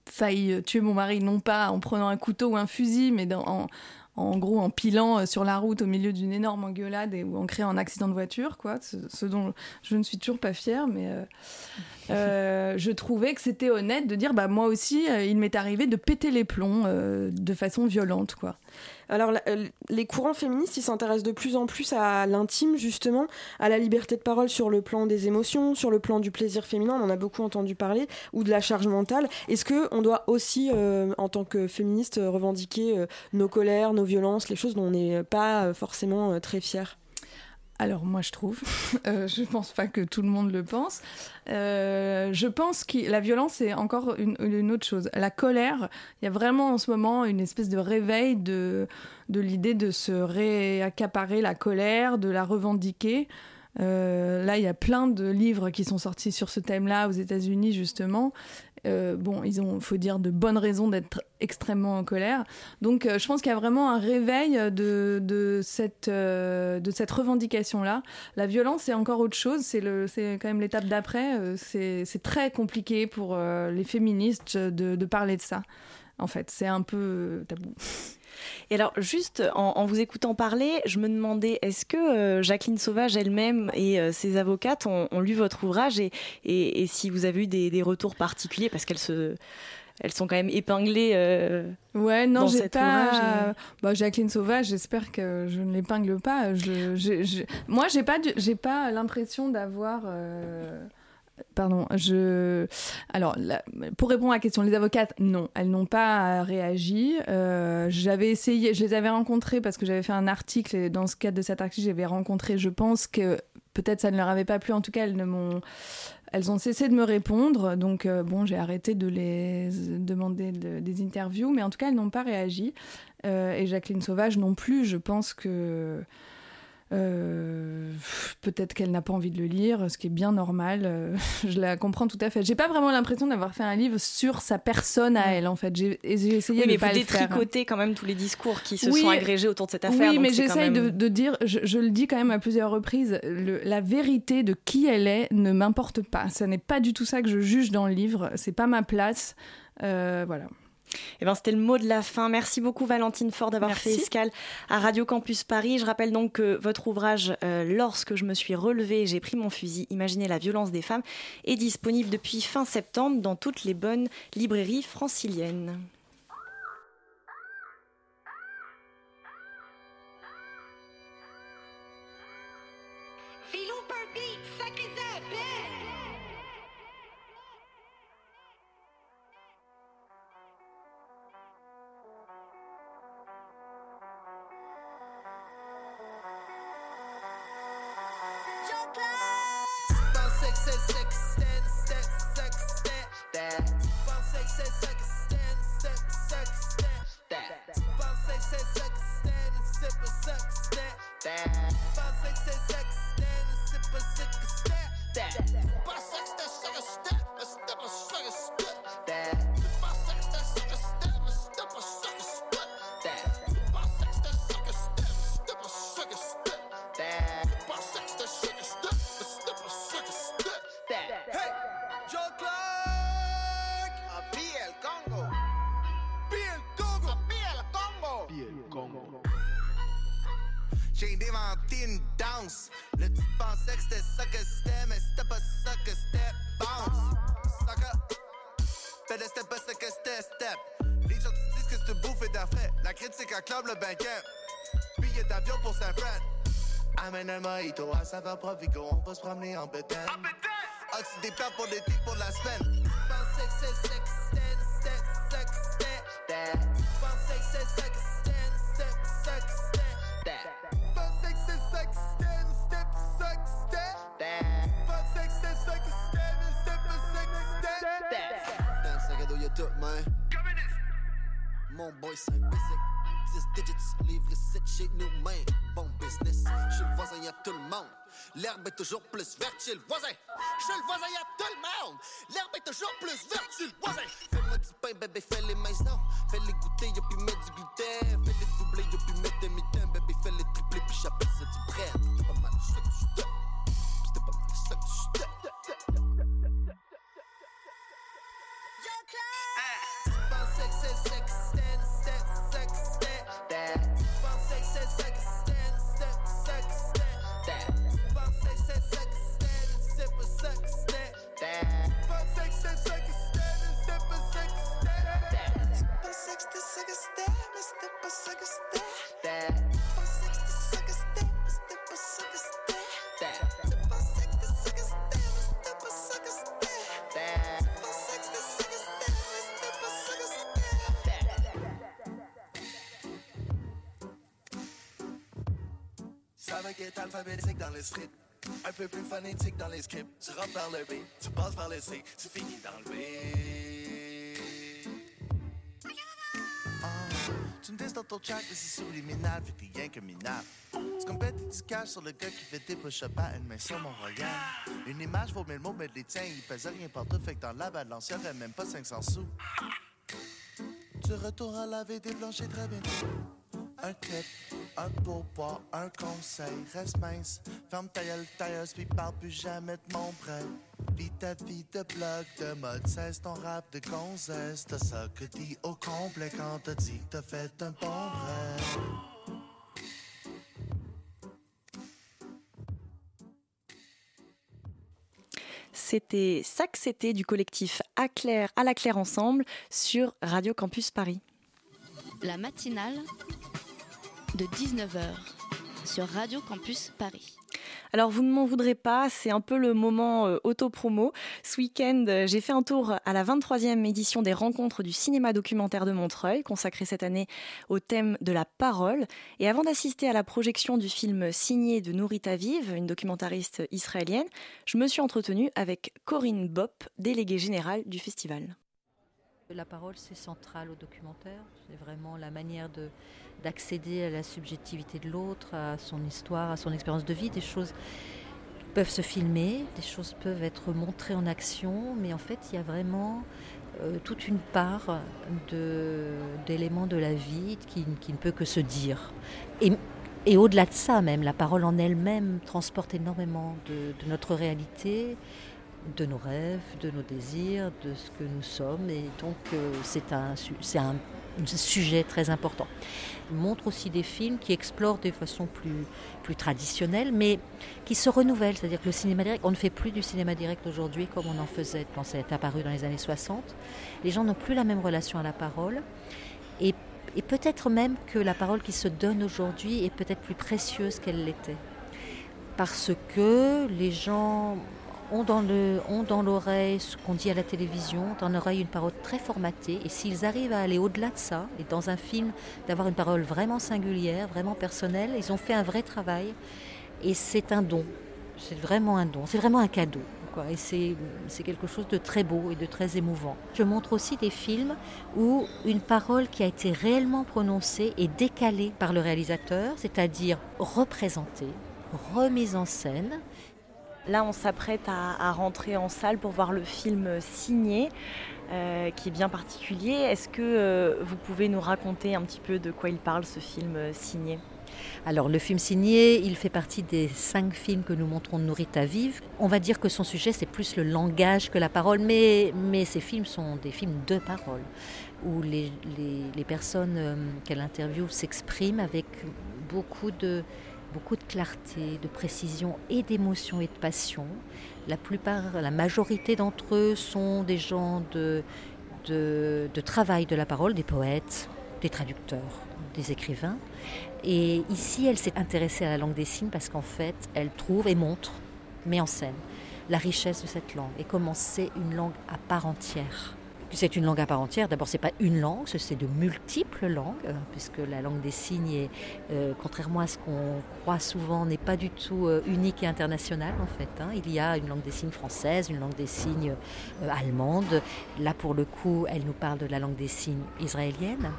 failli tuer mon mari, non pas en prenant un couteau ou un fusil, mais en, gros en pilant euh, sur la route au milieu d'une énorme engueulade et, ou en créant un accident de voiture, quoi, ce, dont je ne suis toujours pas fière, mais euh, je trouvais que c'était honnête de dire, bah moi aussi, euh, il m'est arrivé de péter les plombs euh, de façon violente, quoi. Alors, les courants féministes, ils s'intéressent de plus en plus à l'intime, justement, à la liberté de parole sur le plan des émotions, sur le plan du plaisir féminin, on en a beaucoup entendu parler, ou de la charge mentale. Est-ce que on doit aussi, en tant que féministe, revendiquer nos colères, nos violences, les choses dont on n'est pas forcément très fier Alors moi je trouve, euh, je pense pas que tout le monde le pense. Euh, je pense que la violence c'est encore une, une autre chose. La colère, il y a vraiment en ce moment une espèce de réveil de, de l'idée de se réaccaparer la colère, de la revendiquer. Euh, là, il y a plein de livres qui sont sortis sur ce thème-là aux États-Unis justement. Euh, bon, ils ont, faut dire, de bonnes raisons d'être extrêmement en colère. Donc, euh, je pense qu'il y a vraiment un réveil de, de cette, euh, de cette revendication-là. La violence, c'est encore autre chose. C'est quand même l'étape d'après. C'est, très compliqué pour les féministes de, de parler de ça. En fait, c'est un peu tabou. Et alors, juste en, en vous écoutant parler, je me demandais, est-ce que euh, Jacqueline Sauvage elle-même et euh, ses avocates ont, ont lu votre ouvrage et, et, et si vous avez eu des, des retours particuliers parce qu'elles se... Elles sont quand même épinglées. euh, Ouais, non, j'ai pas. et- Bah, Jacqueline Sauvage, j'espère que je ne l'épingle pas. Je, je- je- Moi, j'ai pas, du- j'ai pas l'impression d'avoir. euh, Pardon, je. Alors, pour répondre à la question, les avocates, non, elles n'ont pas réagi. Euh, j'avais essayé, je les avais rencontrées parce que j'avais fait un article et dans ce cadre de cet article, j'avais rencontré, je pense que peut-être ça ne leur avait pas plu, en tout cas, elles ne m'ont. Elles ont cessé de me répondre, donc euh, bon, j'ai arrêté de les demander de- des interviews, mais en tout cas, elles n'ont pas réagi. Euh, et Jacqueline Sauvage non plus, je pense que euh, peut-être qu'elle n'a pas envie de le lire, ce qui est bien normal. euh, je la comprends tout à fait. J'ai pas vraiment l'impression d'avoir fait un livre sur sa personne à elle, en fait. J'ai essayé Oui, de pas le faire. détricotez quand même tous les discours qui se Oui, sont agrégés autour de cette affaire. Oui, donc mais j'essaye de, dire, je, je le dis quand même à plusieurs reprises, le- la vérité de qui elle est ne m'importe pas. Ce n'est pas du tout ça que je juge dans le livre. C'est pas ma place. Euh, voilà. Eh ben, c'était le mot de la fin. Merci beaucoup Valentine Fort d'avoir fait escale à Radio Campus Paris. Je rappelle donc que votre ouvrage euh, Lorsque je me suis relevée, j'ai pris mon fusil, imaginez la violence des femmes, est disponible depuis fin septembre dans toutes les bonnes librairies franciliennes. À saveur Provigo. On va se promener en bétail. Oxy des pour l'été, pour la semaine. Pensais que c'est sex, sex, que c'est sex, sex, que c'est sex, step, sex, que c'est sex, step, sex, step, that. Dans le sac à dos, y'a tout, man. Mon boy, c'est un basic. 10 digits, livre 7 chez nous, man. Bon business. Chez le voisin, y'a tout le monde. L'herbe est toujours plus verte chez le voisin. Chez le voisin, y'a tout le monde. L'herbe est toujours plus verte chez le voisin. Fais-moi du pain, bébé, fais les maisons. Fais-les goûter, y'a puis mettre du gluten. Fais-les doubler, y'a puis mettre des mitaines. Bébé, fais-les tripler, puis j'appelle ça du bread. Alphabétique dans le script. Un peu plus phonétique dans les scripts. Tu rentres par le B, tu passes par le C, tu finis dans le B. tu me dis dans ton track, mais c'est subliminal, fait que t'es rien que minable. Comme bête du cash sur le gars qui fait des push-ups à une main sur mon royal. Une image vaut mille mots, mais les tiens, ils pèsent rien partout, fait que dans la balance, y'aurait même pas 500 sous. Tu retournes à laver des planchers très bientôt. Un tip, un pourboire, un conseil, reste mince. Ferme ta gueule, tailleuse, puis parle plus jamais de mon prêt. Lis ta vie de blog, de mode, cesse ton rap de gonzesse. T'as ça que dis au complet quand t'as dit que t'as fait un bon rêve. C'était ça que c'était du collectif à, Claire, à la Claire Ensemble sur Radio Campus Paris. La matinale de 19h sur Radio Campus Paris. Alors vous ne m'en voudrez pas, c'est un peu le moment euh, auto-promo. Ce week-end, euh, j'ai fait un tour à la 23e édition des rencontres du cinéma documentaire de Montreuil, consacrée cette année au thème de la parole. Et avant d'assister à la projection du film signé de Nourita Vive, une documentariste israélienne, je me suis entretenue avec Corinne Bopp, déléguée générale du festival. La parole, c'est central au documentaire. C'est vraiment la manière de, d'accéder à la subjectivité de l'autre, à son histoire, à son expérience de vie. Des choses peuvent se filmer, des choses peuvent être montrées en action, mais en fait, il y a vraiment euh, toute une part d'éléments de la vie qui, ne peut que se dire. Et, au-delà de ça même, la parole en elle-même transporte énormément de notre réalité, de nos rêves, de nos désirs, de ce que nous sommes. Et donc, euh, c'est un, un, sujet très important. Il montre aussi des films qui explorent de façon plus, plus traditionnelle, mais qui se renouvellent. C'est-à-dire que le cinéma direct, on ne fait plus du cinéma direct aujourd'hui comme on en faisait quand c'est apparu dans les années 60. Les gens n'ont plus la même relation à la parole. Et, et peut-être même que la parole qui se donne aujourd'hui est peut-être plus précieuse qu'elle l'était. Parce que les gens ont dans, l'oreille ce qu'on dit à la télévision, dans l'oreille une parole très formatée, et s'ils arrivent à aller au-delà de ça, et dans un film, d'avoir une parole vraiment singulière, vraiment personnelle, ils ont fait un vrai travail, et c'est un don. C'est vraiment un don, c'est vraiment un cadeau. Quoi. Et c'est c'est quelque chose de très beau et de très émouvant. Je montre aussi des films où une parole qui a été réellement prononcée est décalée par le réalisateur, c'est-à-dire représentée, remise en scène. Là, on s'apprête à, à rentrer en salle pour voir le film signé, euh, qui est bien particulier. Est-ce que euh, vous pouvez nous raconter un petit peu de quoi il parle, ce film euh, signé? Alors le film signé, il fait partie des cinq films que nous montrons de Nourita Vive. On va dire que son sujet, c'est plus le langage que la parole, mais, mais ces films sont des films de parole, où les, les- personnes qu'elle interviewe s'expriment avec beaucoup de, beaucoup de clarté, de précision et d'émotion et de passion. La plupart, la majorité d'entre eux sont des gens de, de, de travail de la parole, des poètes, des traducteurs, des écrivains. Et ici, elle s'est intéressée à la langue des signes parce qu'en fait, elle trouve et montre, met en scène, la richesse de cette langue et comment c'est une langue à part entière. C'est une langue à part entière. D'abord, c'est pas une langue, c'est de multiples langues, euh, puisque la langue des signes, euh, contrairement à ce qu'on croit souvent, n'est pas du tout euh, unique et internationale en fait. hein. Il y a une langue des signes française, une langue des signes allemande. Là, pour le coup, elle nous parle de la langue des signes israélienne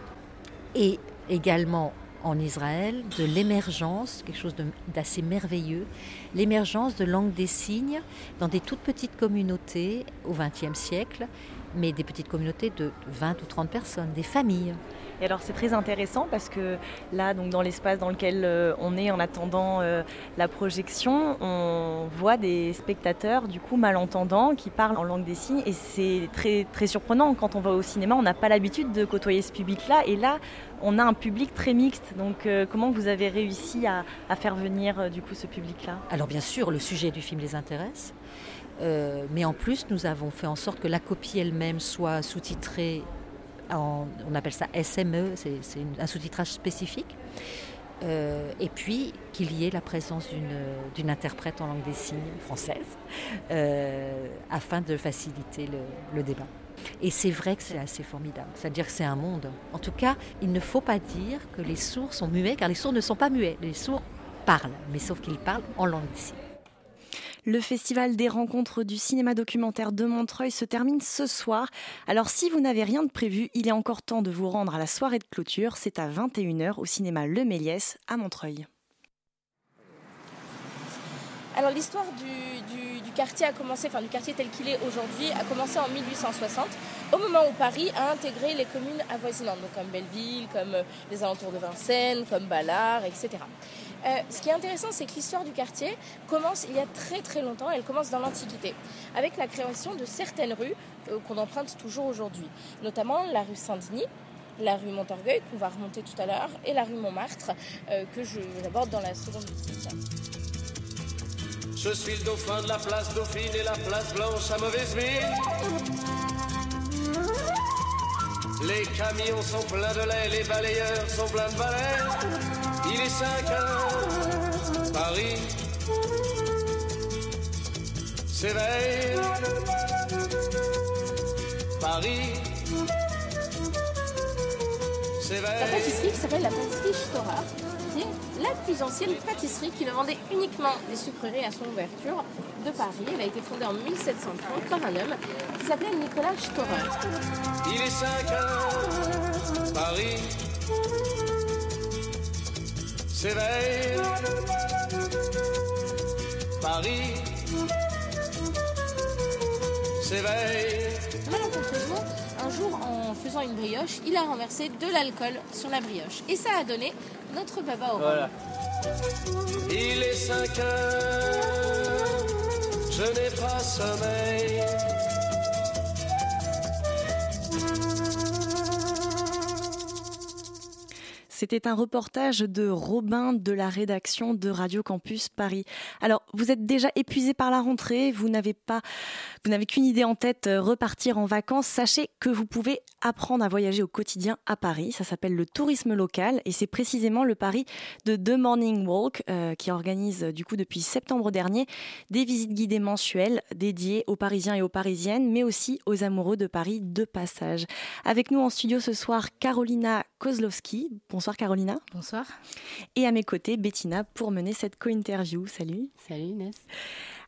et également en Israël de l'émergence, quelque chose d'assez merveilleux, l'émergence de langue des signes dans des toutes petites communautés au XXe siècle, mais des petites communautés de 20 ou 30 personnes, des familles. Et alors c'est très intéressant parce que là, donc dans l'espace dans lequel euh, on est en attendant euh, la projection, on voit des spectateurs du coup malentendants qui parlent en langue des signes. Et c'est très très surprenant. Quand on va au cinéma, on n'a pas l'habitude de côtoyer ce public-là. Et là on a un public très mixte. Donc euh, comment vous avez réussi à, à faire venir euh, du coup ce public-là? Alors bien sûr, le sujet du film les intéresse, euh, mais en plus, nous avons fait en sorte que la copie elle-même soit sous-titrée on appelle ça SME, c'est un sous-titrage spécifique. Euh, et puis qu'il y ait la présence d'une d'une interprète en langue des signes française, euh, afin de faciliter le, le débat. Et c'est vrai que c'est assez formidable, c'est-à-dire que c'est un monde. En tout cas, il ne faut pas dire que les sourds sont muets, car les sourds ne sont pas muets, les sourds parlent, mais sauf qu'ils parlent en langue des signes. Le festival des rencontres du cinéma documentaire de Montreuil se termine ce soir. Alors si vous n'avez rien de prévu, il est encore temps de vous rendre à la soirée de clôture. C'est à 21h au cinéma Le Méliès à Montreuil. Alors l'histoire du, quartier a commencé, enfin du quartier tel qu'il est aujourd'hui, a commencé en 1860, au moment où Paris a intégré les communes avoisinantes, comme Belleville, comme euh, les alentours de Vincennes, comme Ballard, etc. Euh, ce qui est intéressant, c'est que l'histoire du quartier commence il y a très très longtemps, elle commence dans l'Antiquité, avec la création de certaines rues euh, qu'on emprunte toujours aujourd'hui, notamment la rue Saint-Denis, la rue Montorgueil, qu'on va remonter tout à l'heure, et la rue Montmartre, euh, que je- j'aborde dans la seconde visite. Je suis le dauphin de la place Dauphine et la place Blanche à mauvaise mine. Les camions sont pleins de lait, les balayeurs sont pleins de balais. Il est 5 heures, Paris s'éveille. Paris La s'éveille. pâtisserie qui s'appelle la pâtisserie Storer, la plus ancienne pâtisserie qui ne vendait uniquement des sucreries à son ouverture de Paris. Elle a été fondée en 1730 par un homme qui s'appelait Nicolas Storer. Il est 5 heures, Paris s'éveille. Paris s'éveille. Malencontreusement, un jour en faisant une brioche, il a renversé de l'alcool sur la brioche. Et ça a donné notre baba au rhum. Il est 5 heures, je n'ai pas sommeil. C'était un reportage de Robin de la rédaction de Radio Campus Paris. Alors, vous êtes déjà épuisé par la rentrée, vous n'avez pas, vous n'avez qu'une idée en tête, euh, repartir en vacances. Sachez que vous pouvez apprendre à voyager au quotidien à Paris. Ça s'appelle le tourisme local et c'est précisément le pari de The Morning Walk euh, qui organise du coup depuis septembre dernier des visites guidées mensuelles dédiées aux Parisiens et aux Parisiennes, mais aussi aux amoureux de Paris de passage. Avec nous en studio ce soir, Carolina Kozlowski. Bonsoir Carolina. Bonsoir. Et à mes côtés, Bettina pour mener cette co-interview. Salut. Salut Inès.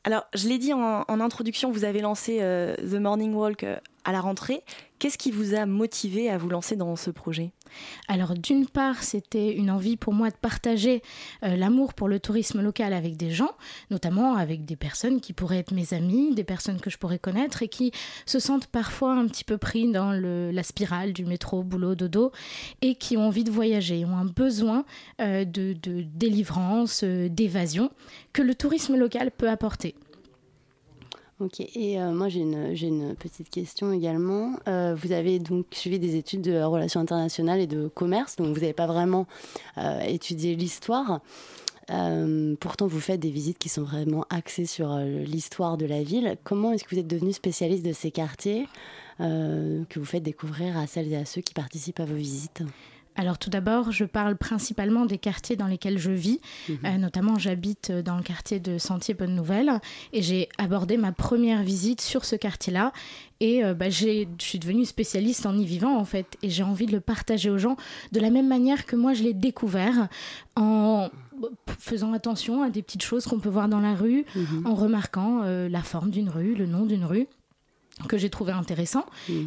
Alors, je l'ai dit en, en introduction, vous avez lancé euh, The Morning Walk euh, à la rentrée. Qu'est-ce qui vous a motivé à vous lancer dans ce projet? Alors d'une part, c'était une envie pour moi de partager euh, l'amour pour le tourisme local avec des gens, notamment avec des personnes qui pourraient être mes amis, des personnes que je pourrais connaître et qui se sentent parfois un petit peu pris dans la spirale du métro, boulot, dodo, et qui ont envie de voyager, ont un besoin euh, de, de délivrance, euh, d'évasion que le tourisme local peut apporter. Ok, et euh, moi j'ai une, une petite question également. Euh, vous avez donc suivi des études de relations internationales et de commerce, donc vous n'avez pas vraiment euh, étudié l'histoire. Pourtant, vous faites des visites qui sont vraiment axées sur l'histoire de la ville. Comment est-ce que vous êtes devenu spécialiste de ces quartiers que vous faites découvrir à celles et à ceux qui participent à vos visites? Alors tout d'abord, je parle principalement des quartiers dans lesquels je vis. Mhm. Euh, notamment, j'habite dans le quartier de Sentier Bonne Nouvelle et j'ai abordé ma première visite sur ce quartier-là. Et euh, bah, je suis devenue spécialiste en y vivant en fait. Et j'ai envie de le partager aux gens de la même manière que moi je l'ai découvert en faisant attention à des petites choses qu'on peut voir dans la rue, Mhm. en remarquant euh, la forme d'une rue, le nom d'une rue que j'ai trouvé intéressant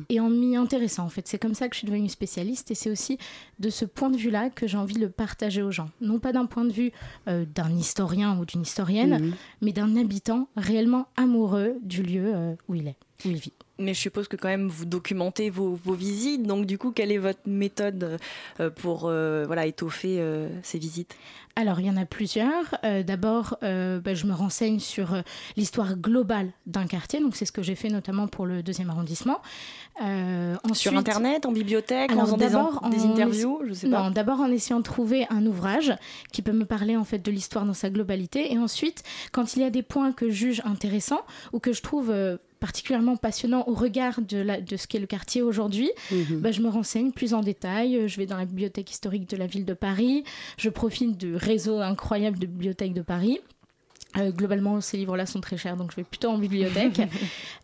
et en m'y intéressant en fait. C'est comme ça que je suis devenue spécialiste et c'est aussi de ce point de vue-là que j'ai envie de le partager aux gens. Non pas d'un point de vue euh, d'un historien ou d'une historienne, Mhm. mais d'un habitant réellement amoureux du lieu euh, où il est, où il vit. Mais je suppose que quand même vous documentez vos, vos visites. Donc du coup, quelle est votre méthode euh, pour euh, voilà, étoffer euh, ces visites? Alors, il y en a plusieurs. Euh, D'abord, euh, bah, je me renseigne sur euh, l'histoire globale d'un quartier. Donc, c'est ce que j'ai fait notamment pour le deuxième arrondissement. Sur Internet, en bibliothèque, en Alors, faisant des, d'abord, en- des en interviews Je sais pas. Non, d'abord en essayant de trouver un ouvrage qui peut me parler en fait de l'histoire dans sa globalité. Et ensuite, quand il y a des points que je juge intéressants ou que je trouve particulièrement passionnants au regard de, la- de ce qu'est le quartier aujourd'hui, Mhm. bah, je me renseigne plus en détail. Je vais dans la bibliothèque historique de la ville de Paris. Je profite du réseau incroyable de bibliothèques de Paris. Euh, globalement, ces livres-là sont très chers, donc je vais plutôt en bibliothèque.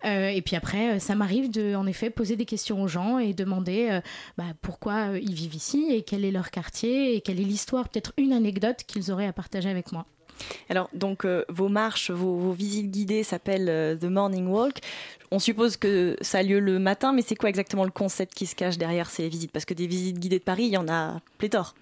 Euh, et puis après, euh, ça m'arrive de, en effet, poser des questions aux gens et demander euh, bah, pourquoi ils vivent ici et quel est leur quartier et quelle est l'histoire, peut-être une anecdote qu'ils auraient à partager avec moi. Alors, donc, euh, vos marches, vos, vos visites guidées s'appellent euh, The Morning Walk. On suppose que ça a lieu le matin, mais c'est quoi exactement le concept qui se cache derrière ces visites? Parce que des visites guidées de Paris, il y en a pléthore.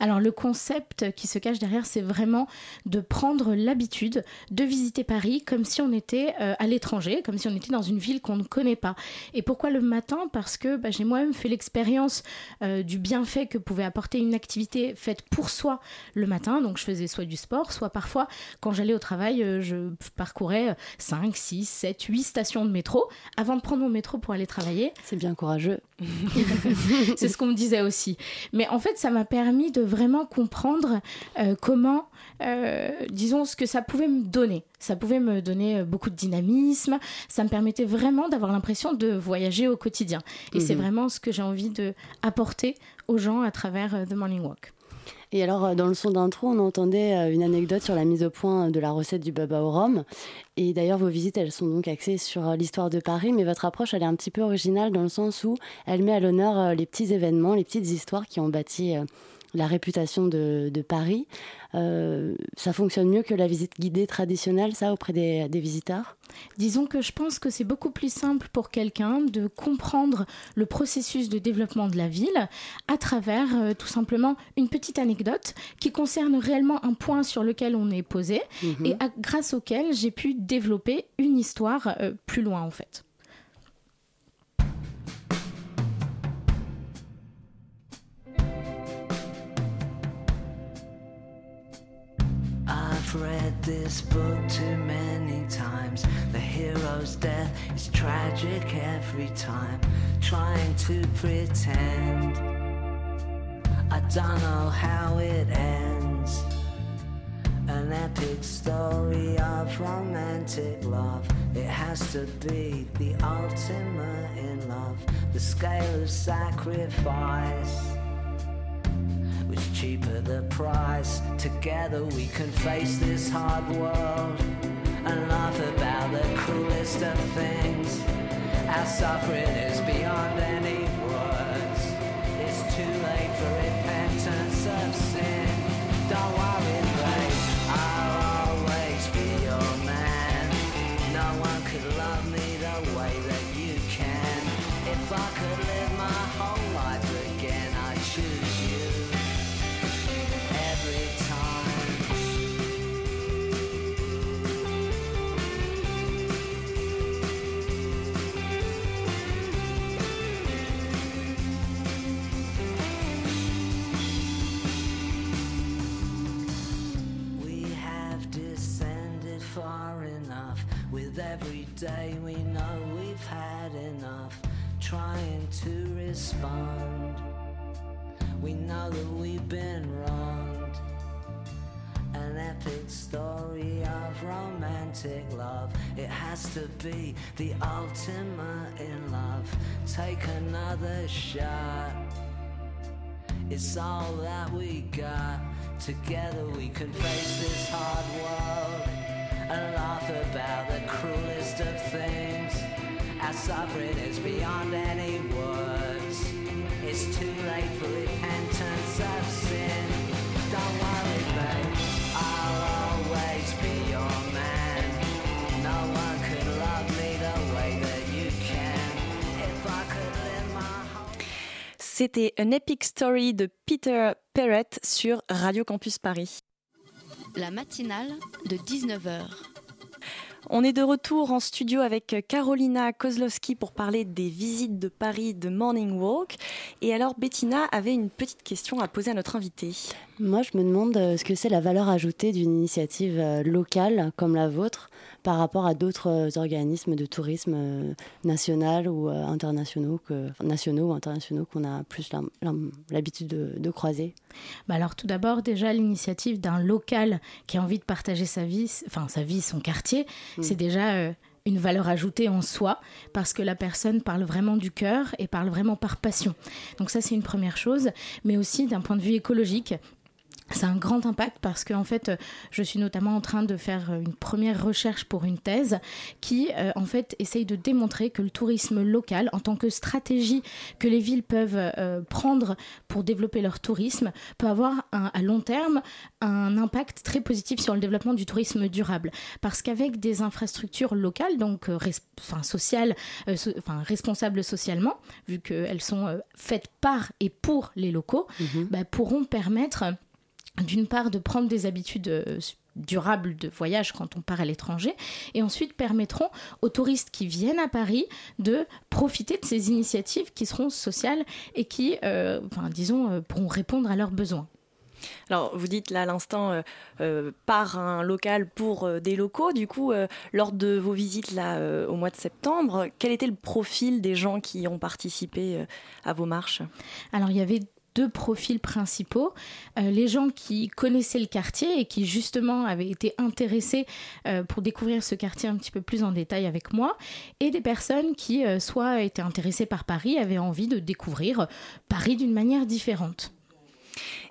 Alors le concept qui se cache derrière, c'est vraiment de prendre l'habitude de visiter Paris comme si on était euh, à l'étranger, comme si on était dans une ville qu'on ne connaît pas. Et pourquoi le matin? Parce que bah, j'ai moi-même fait l'expérience euh, du bienfait que pouvait apporter une activité faite pour soi le matin. Donc je faisais soit du sport, soit parfois quand j'allais au travail, euh, je parcourais 5, 6, 7, 8 stations de métro avant de prendre mon métro pour aller travailler. C'est bien courageux. c'est ce qu'on me disait aussi. Mais en fait, ça m'a permis de vraiment comprendre euh, comment, euh, disons, ce que ça pouvait me donner. Ça pouvait me donner euh, beaucoup de dynamisme. Ça me permettait vraiment d'avoir l'impression de voyager au quotidien. Et c'est Mhm. vraiment ce que j'ai envie de apporter aux gens à travers The Morning Walk. Et alors, euh, dans le son d'intro, on entendait euh, une anecdote sur la mise au point de la recette du baba au rhum. Et d'ailleurs, vos visites, elles sont donc axées sur euh, l'histoire de Paris, mais votre approche, elle est un petit peu originale dans le sens où elle met à l'honneur euh, les petits événements, les petites histoires qui ont bâti euh, la réputation de, de Paris. Euh, ça fonctionne mieux que la visite guidée traditionnelle, ça, auprès des, des visiteurs? Disons que je pense que c'est beaucoup plus simple pour quelqu'un de comprendre le processus de développement de la ville à travers euh, tout simplement une petite anecdote qui concerne réellement un point sur lequel on est posé Mhm. et à- grâce auquel j'ai pu développer une histoire euh, plus loin en fait. I've read this book too many times. The hero's death is tragic every time. Trying to pretend. I don't know how it ends. An epic story of romantic love. It has to be the ultimate in love. The scale of sacrifice cheaper the price. Together we can face this hard world and laugh about the cruelest of things. Our suffering is beyond any respond. We know that we've been wronged. An epic story of romantic love. It has to be the ultimate in love. Take another shot. It's all that we got. Together we can face this hard world and laugh about the cruelest of things. Our suffering is beyond any words. C'était un epic story de Peter Perrett sur Radio Campus Paris. La matinale de 19h. On est de retour en studio avec Carolina Kozlowski pour parler des visites de Paris de Morning Walk. Et alors, Bettina avait une petite question à poser à notre invité. Moi, je me demande euh, ce que c'est la valeur ajoutée d'une initiative euh, locale comme la vôtre par rapport à d'autres euh, organismes de tourisme euh, national ou euh, internationaux, que, nationaux ou internationaux qu'on a plus l'habitude de, de croiser. Bah alors tout d'abord déjà l'initiative d'un local qui a envie de partager sa vie, enfin sa vie, son quartier, Mm. c'est déjà euh, une valeur ajoutée en soi parce que la personne parle vraiment du cœur et parle vraiment par passion. Donc ça c'est une première chose, mais aussi d'un point de vue écologique. C'est un grand impact parce que en fait, euh, je suis notamment en train de faire euh, une première recherche pour une thèse qui euh, en fait essaye de démontrer que le tourisme local, en tant que stratégie que les villes peuvent euh, prendre pour développer leur tourisme, peut avoir un- à long terme un impact très positif sur le développement du tourisme durable. Parce qu'avec des infrastructures locales, donc euh, res- enfin, sociales, so- enfin, responsables socialement, vu qu'elles sont faites par et pour les locaux, bah, pourront permettre d'une part de prendre des habitudes euh, durables de voyage quand on part à l'étranger et ensuite permettront aux touristes qui viennent à Paris de profiter de ces initiatives qui seront sociales et qui, euh, enfin, disons, euh, pourront répondre à leurs besoins. Alors, vous dites là à l'instant euh, euh, par un local pour euh, des locaux. Du coup, lors de vos visites là au mois de septembre, quel était le profil des gens qui ont participé à vos marches? Alors, il y avait profils principaux. Euh, les gens qui connaissaient le quartier et qui justement avaient été intéressés euh, pour découvrir ce quartier un petit peu plus en détail avec moi, et des personnes qui euh, soit étaient intéressées par Paris, avaient envie de découvrir Paris d'une manière différente.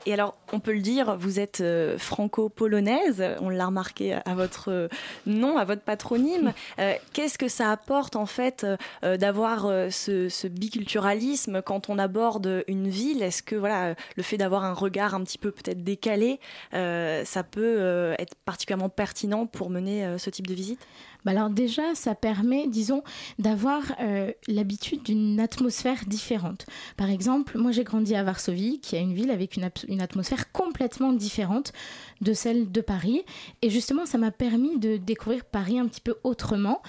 Et alors, on peut le dire, vous êtes euh, franco-polonaise, on l'a remarqué à votre euh, nom, à votre patronyme. Euh, Qu'est-ce que ça apporte en fait d'avoir ce, ce biculturalisme quand on aborde une ville? Est-ce que voilà, le fait d'avoir un regard un petit peu peut-être décalé, ça peut être particulièrement pertinent pour mener ce type de visite? Bah alors déjà, ça permet, disons, d'avoir euh, l'habitude d'une atmosphère différente. Par exemple, moi j'ai grandi à Varsovie, qui est une ville avec une, atmosphère complètement différente de celle de Paris. Et justement, ça m'a permis de découvrir Paris un petit peu autrement.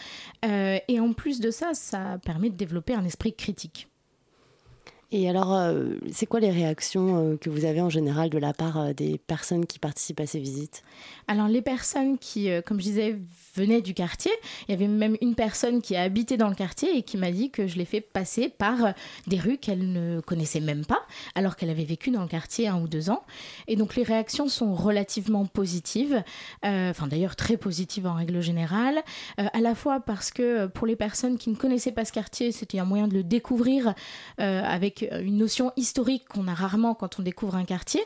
Euh, et en plus de ça, ça permet de développer un esprit critique. Et alors, euh, c'est quoi les réactions euh, que vous avez en général de la part euh, des personnes qui participent à ces visites? Alors les personnes qui, comme je disais, venaient du quartier, il y avait même une personne qui a habité dans le quartier et qui m'a dit que je l'ai fait passer par euh, des rues qu'elle ne connaissait même pas, alors qu'elle avait vécu dans le quartier un ou deux ans. Et donc les réactions sont relativement positives, euh, enfin d'ailleurs très positives en règle générale, euh, à la fois parce que pour les personnes qui ne connaissaient pas ce quartier, c'était un moyen de le découvrir euh, avec une notion historique qu'on a rarement quand on découvre un quartier.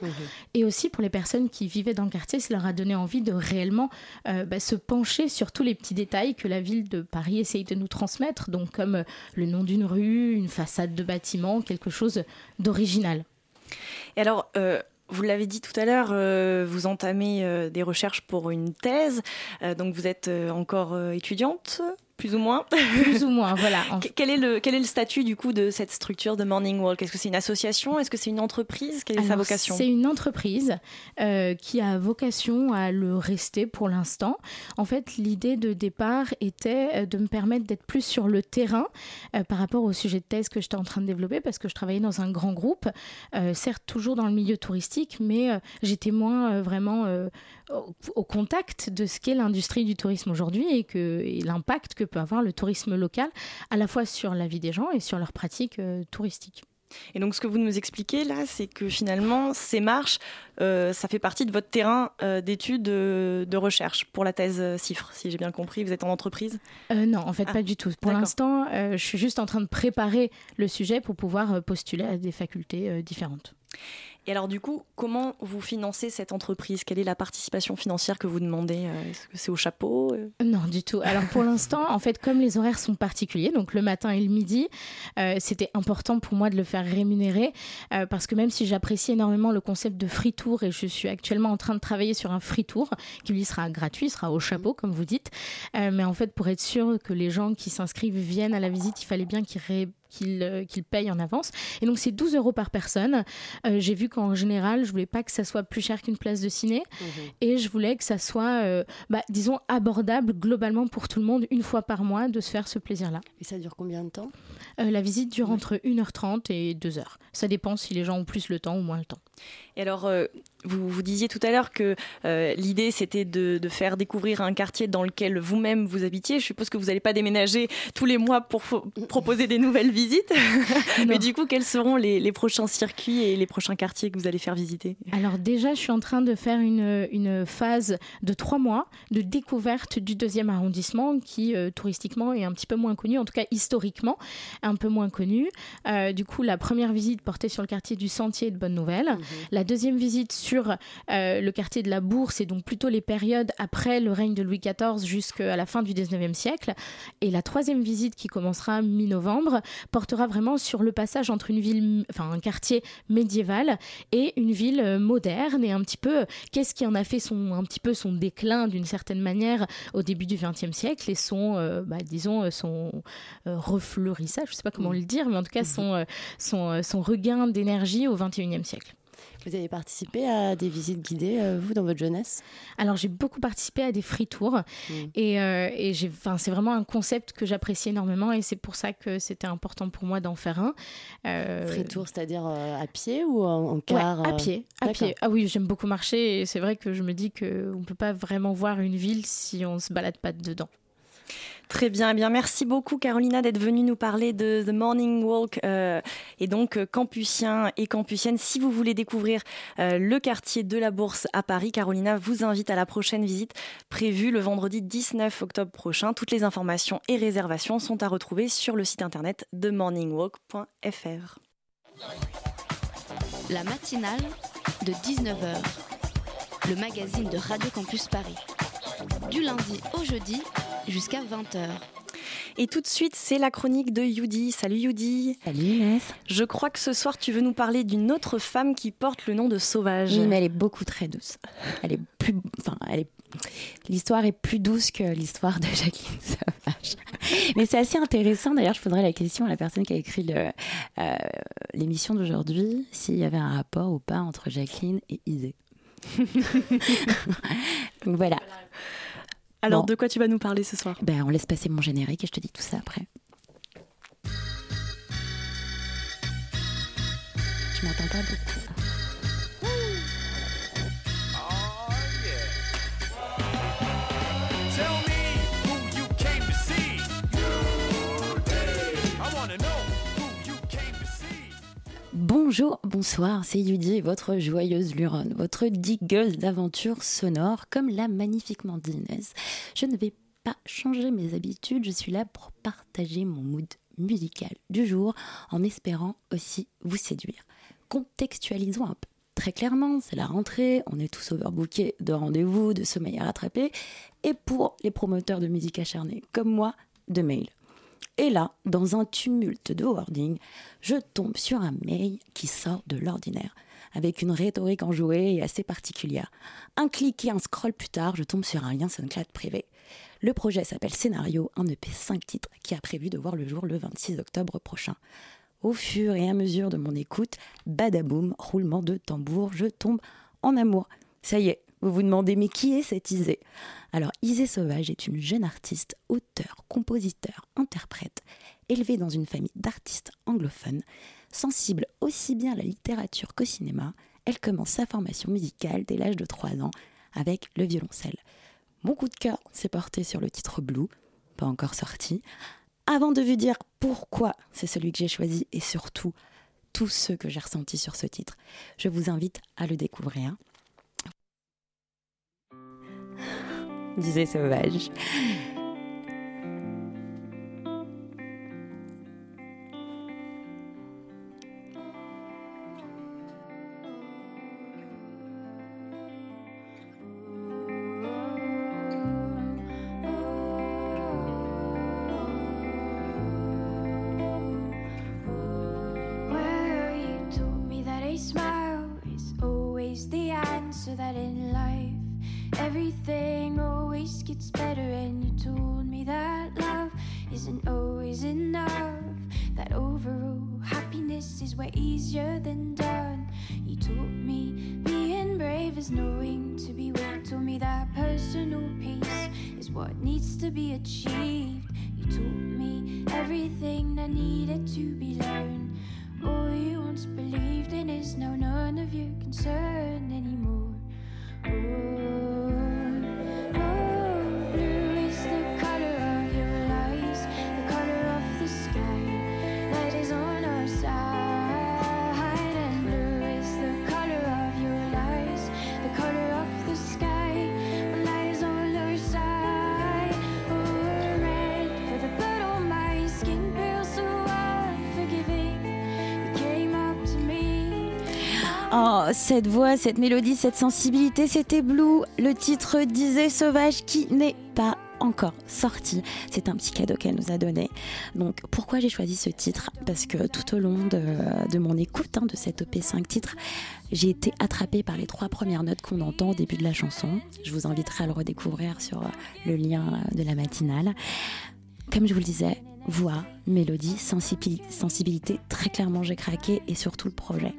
Et aussi pour les personnes qui vivaient dans le quartier, ça leur a donné envie de réellement bah, se pencher sur tous les petits détails que la ville de Paris essaye de nous transmettre, donc comme euh, le nom d'une rue, une façade de bâtiment, quelque chose d'original. Et alors, euh, vous l'avez dit tout à l'heure, euh, vous entamez des recherches pour une thèse, donc vous êtes encore étudiante Plus ou moins. Plus ou moins, voilà. Quel est, le, quel est le statut du coup de cette structure de Morning Walk? Est-ce que c'est une association? Est-ce que c'est une entreprise? Quelle est sa vocation? C'est une entreprise euh, qui a vocation à le rester pour l'instant. En fait, l'idée de départ était euh, de me permettre d'être plus sur le terrain euh, par rapport au sujet de thèse que j'étais en train de développer parce que je travaillais dans un grand groupe, certes toujours dans le milieu touristique, mais j'étais moins vraiment au, contact de ce qu'est l'industrie du tourisme aujourd'hui et, que, et l'impact que peut avoir le tourisme local, à la fois sur la vie des gens et sur leurs pratiques euh, touristiques. Et donc, ce que vous nous expliquez là, c'est que finalement, ces marches, euh, ça fait partie de votre terrain euh, d'études de, de, recherche pour la thèse CIFRE, si j'ai bien compris. Vous êtes en entreprise? Non, en fait, ah, pas du tout. Pour l'instant, je suis juste en train de préparer le sujet pour pouvoir postuler à des facultés différentes. Et alors du coup, comment vous financez cette entreprise? Quelle est la participation financière que vous demandez? Euh, Est-ce que c'est au chapeau? Euh Non, du tout. Alors pour l'instant, en fait, comme les horaires sont particuliers, donc le matin et le midi, euh, c'était important pour moi de le faire rémunérer parce que même si j'apprécie énormément le concept de free tour et je suis actuellement en train de travailler sur un free tour qui lui sera gratuit, sera au chapeau comme vous dites, mais en fait pour être sûr que les gens qui s'inscrivent viennent à la visite, il fallait bien qu'ils qu'il euh, paye en avance. Et donc c'est 12 euros par personne. Euh, j'ai vu qu'en général, je voulais pas que ça soit plus cher qu'une place de ciné mhm. et je voulais que ça soit, euh, bah, disons, abordable globalement pour tout le monde une fois par mois de se faire ce plaisir-là. Et ça dure combien de temps? La visite dure entre 1h30 et 2h. Ça dépend si les gens ont plus le temps ou moins le temps. Et alors, vous, vous disiez tout à l'heure que euh, l'idée c'était de, de, faire découvrir un quartier dans lequel vous-même vous habitiez. Je suppose que vous n'allez pas déménager tous les mois pour proposer des nouvelles visites. Mais du coup, quels seront les, les, prochains circuits et les prochains quartiers que vous allez faire visiter? Alors déjà, je suis en train de faire une, une phase de trois mois de découverte du deuxième arrondissement qui euh, touristiquement est un petit peu moins connu, en tout cas historiquement un peu moins connu. Euh, du coup, la première visite portait sur le quartier du Sentier de Bonne Nouvelle. Mhm. La deuxième visite sur sur euh, le quartier de la Bourse et donc plutôt les périodes après le règne de Louis XIV jusqu'à la fin du 19e siècle. Et la troisième visite qui commencera mi-novembre portera vraiment sur le passage entre une ville, enfin un quartier médiéval et une ville euh, moderne et un petit peu qu'est-ce qui en a fait son, un petit peu son déclin d'une certaine manière au début du 20e siècle et son, euh, bah, disons, son refleurissage, je sais pas comment mm. le dire, mais en tout cas son, son, son regain d'énergie au 21e siècle. Vous avez participé à des visites guidées, euh, vous, dans votre jeunesse Alors, j'ai beaucoup participé à des free tours. Mm. Et, euh, et c'est vraiment un concept que j'apprécie énormément. Et c'est pour ça que c'était important pour moi d'en faire un. Euh... Free tour, c'est-à-dire à pied ou en, car À pied. À pied. Ah oui, j'aime beaucoup marcher. Et c'est vrai que je me dis qu'on ne peut pas vraiment voir une ville si on ne se balade pas dedans. Très bien, eh bien merci beaucoup Carolina d'être venue nous parler de The Morning Walk euh, et donc euh, campusien et campusienne. Si vous voulez découvrir euh, le quartier de la Bourse à Paris, Carolina vous invite à la prochaine visite prévue le vendredi 19 octobre prochain. Toutes les informations et réservations sont à retrouver sur le site internet de morningwalk.fr. La matinale de 19h, le magazine de Radio Campus Paris. Du lundi au jeudi jusqu'à 20h. Et tout de suite, c'est la chronique de Yudi. Salut Yudi. Salut Inès. Je crois que ce soir, tu veux nous parler d'une autre femme qui porte le nom de Sauvage. Oui, mais elle est beaucoup très douce. Elle est plus, enfin, elle est. L'histoire est plus douce que l'histoire de Jacqueline Sauvage. Mais c'est assez intéressant. D'ailleurs, je poserai la question à la personne qui a écrit euh, l'émission d'aujourd'hui s'il y avait un rapport ou pas entre Jacqueline et Isée. Donc voilà. Alors, de quoi tu vas nous parler ce soir ben, On laisse passer mon générique et je te dis tout ça après. Je m'entends pas beaucoup. Bonjour, bonsoir, c'est Yudi, votre joyeuse luronne, votre digueuse d'aventures sonores, comme l'a magnifiquement dit Inès. Je ne vais pas changer mes habitudes, je suis là pour partager mon mood musical du jour en espérant aussi vous séduire. Contextualisons un peu. Très clairement, c'est la rentrée, on est tous overbookés de rendez-vous, de sommeil à rattraper, et pour les promoteurs de musique acharnés comme moi, de mails. Et là, dans un tumulte de wording, je tombe sur un mail qui sort de l'ordinaire. avec une rhétorique enjouée et assez particulière. Un clic et un scroll plus tard, je tombe sur un lien SoundCloud privé. Le projet s'appelle Scénario, un EP 5 titres qui a prévu de voir le jour le 26 octobre prochain. Au fur et à mesure de mon écoute, badaboum, roulement de tambour, je tombe en amour. Ça y est, vous vous demandez, mais qui est cette Isée? Alors, Isée Sauvage est une jeune artiste, auteur, compositeur, interprète, élevée dans une famille d'artistes anglophones, sensible aussi bien à la littérature qu'au cinéma. Elle commence sa formation musicale dès l'âge de 3 ans avec le violoncelle. Mon coup de cœur s'est porté sur le titre Blue, pas encore sorti. Avant de vous dire pourquoi c'est celui que j'ai choisi et surtout tout ce que j'ai ressenti sur ce titre, je vous invite à le découvrir. Disait Sauvage. Oh, cette voix, cette mélodie, cette sensibilité, c'était Blue, le titre disait Sauvage qui n'est pas encore sorti. C'est un petit cadeau qu'elle nous a donné. Donc pourquoi j'ai choisi ce titre? Parce que tout au long de, mon écoute hein, de cette EP 5 titres, j'ai été attrapée par les trois premières notes qu'on entend au début de la chanson. Je vous inviterai à le redécouvrir sur le lien de la matinale. Comme je vous le disais, voix, mélodie, sensibil- sensibilité, très clairement j'ai craqué et surtout le projet.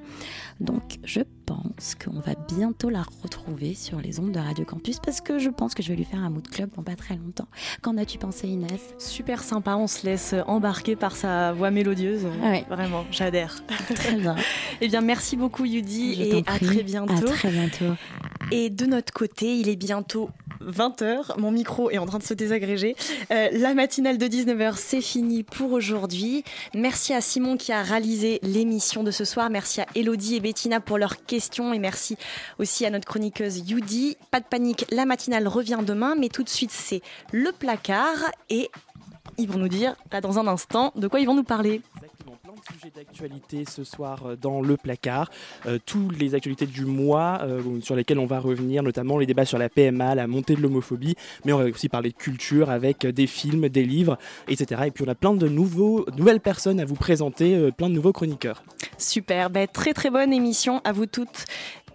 Donc je pense qu'on va bientôt la retrouver sur les ondes de Radio Campus parce que je pense que je vais lui faire un mood club dans pas très longtemps. Qu'en as-tu pensé Inès? Super sympa, on se laisse embarquer par sa voix mélodieuse. Ouais. Vraiment, j'adhère. Très bien. eh bien, merci beaucoup Yudi Je et à très bientôt. À très bientôt. Et de notre côté, il est bientôt 20h. Mon micro est en train de se désagréger. Euh, la matinale de 19h, c'est fini pour aujourd'hui. Merci à Simon qui a réalisé l'émission de ce soir. Merci à Elodie et Bettina pour leurs questions. Et merci aussi à notre chroniqueuse Yudi. Pas de panique, la matinale revient demain. Mais tout de suite, c'est le placard. Et ils vont nous dire, là, dans un instant, de quoi ils vont nous parler. Plein de sujets d'actualité ce soir euh, dans le placard. Euh, toutes les actualités du mois euh, sur lesquelles on va revenir, notamment les débats sur la PMA, la montée de l'homophobie, mais on va aussi parler de culture avec des films, des livres, etc. Et puis on a plein de nouveaux, nouvelles personnes à vous présenter, plein de nouveaux chroniqueurs. Super, ben, très très bonne émission à vous toutes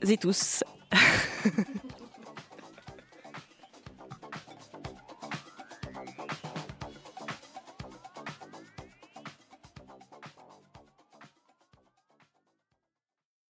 et tous.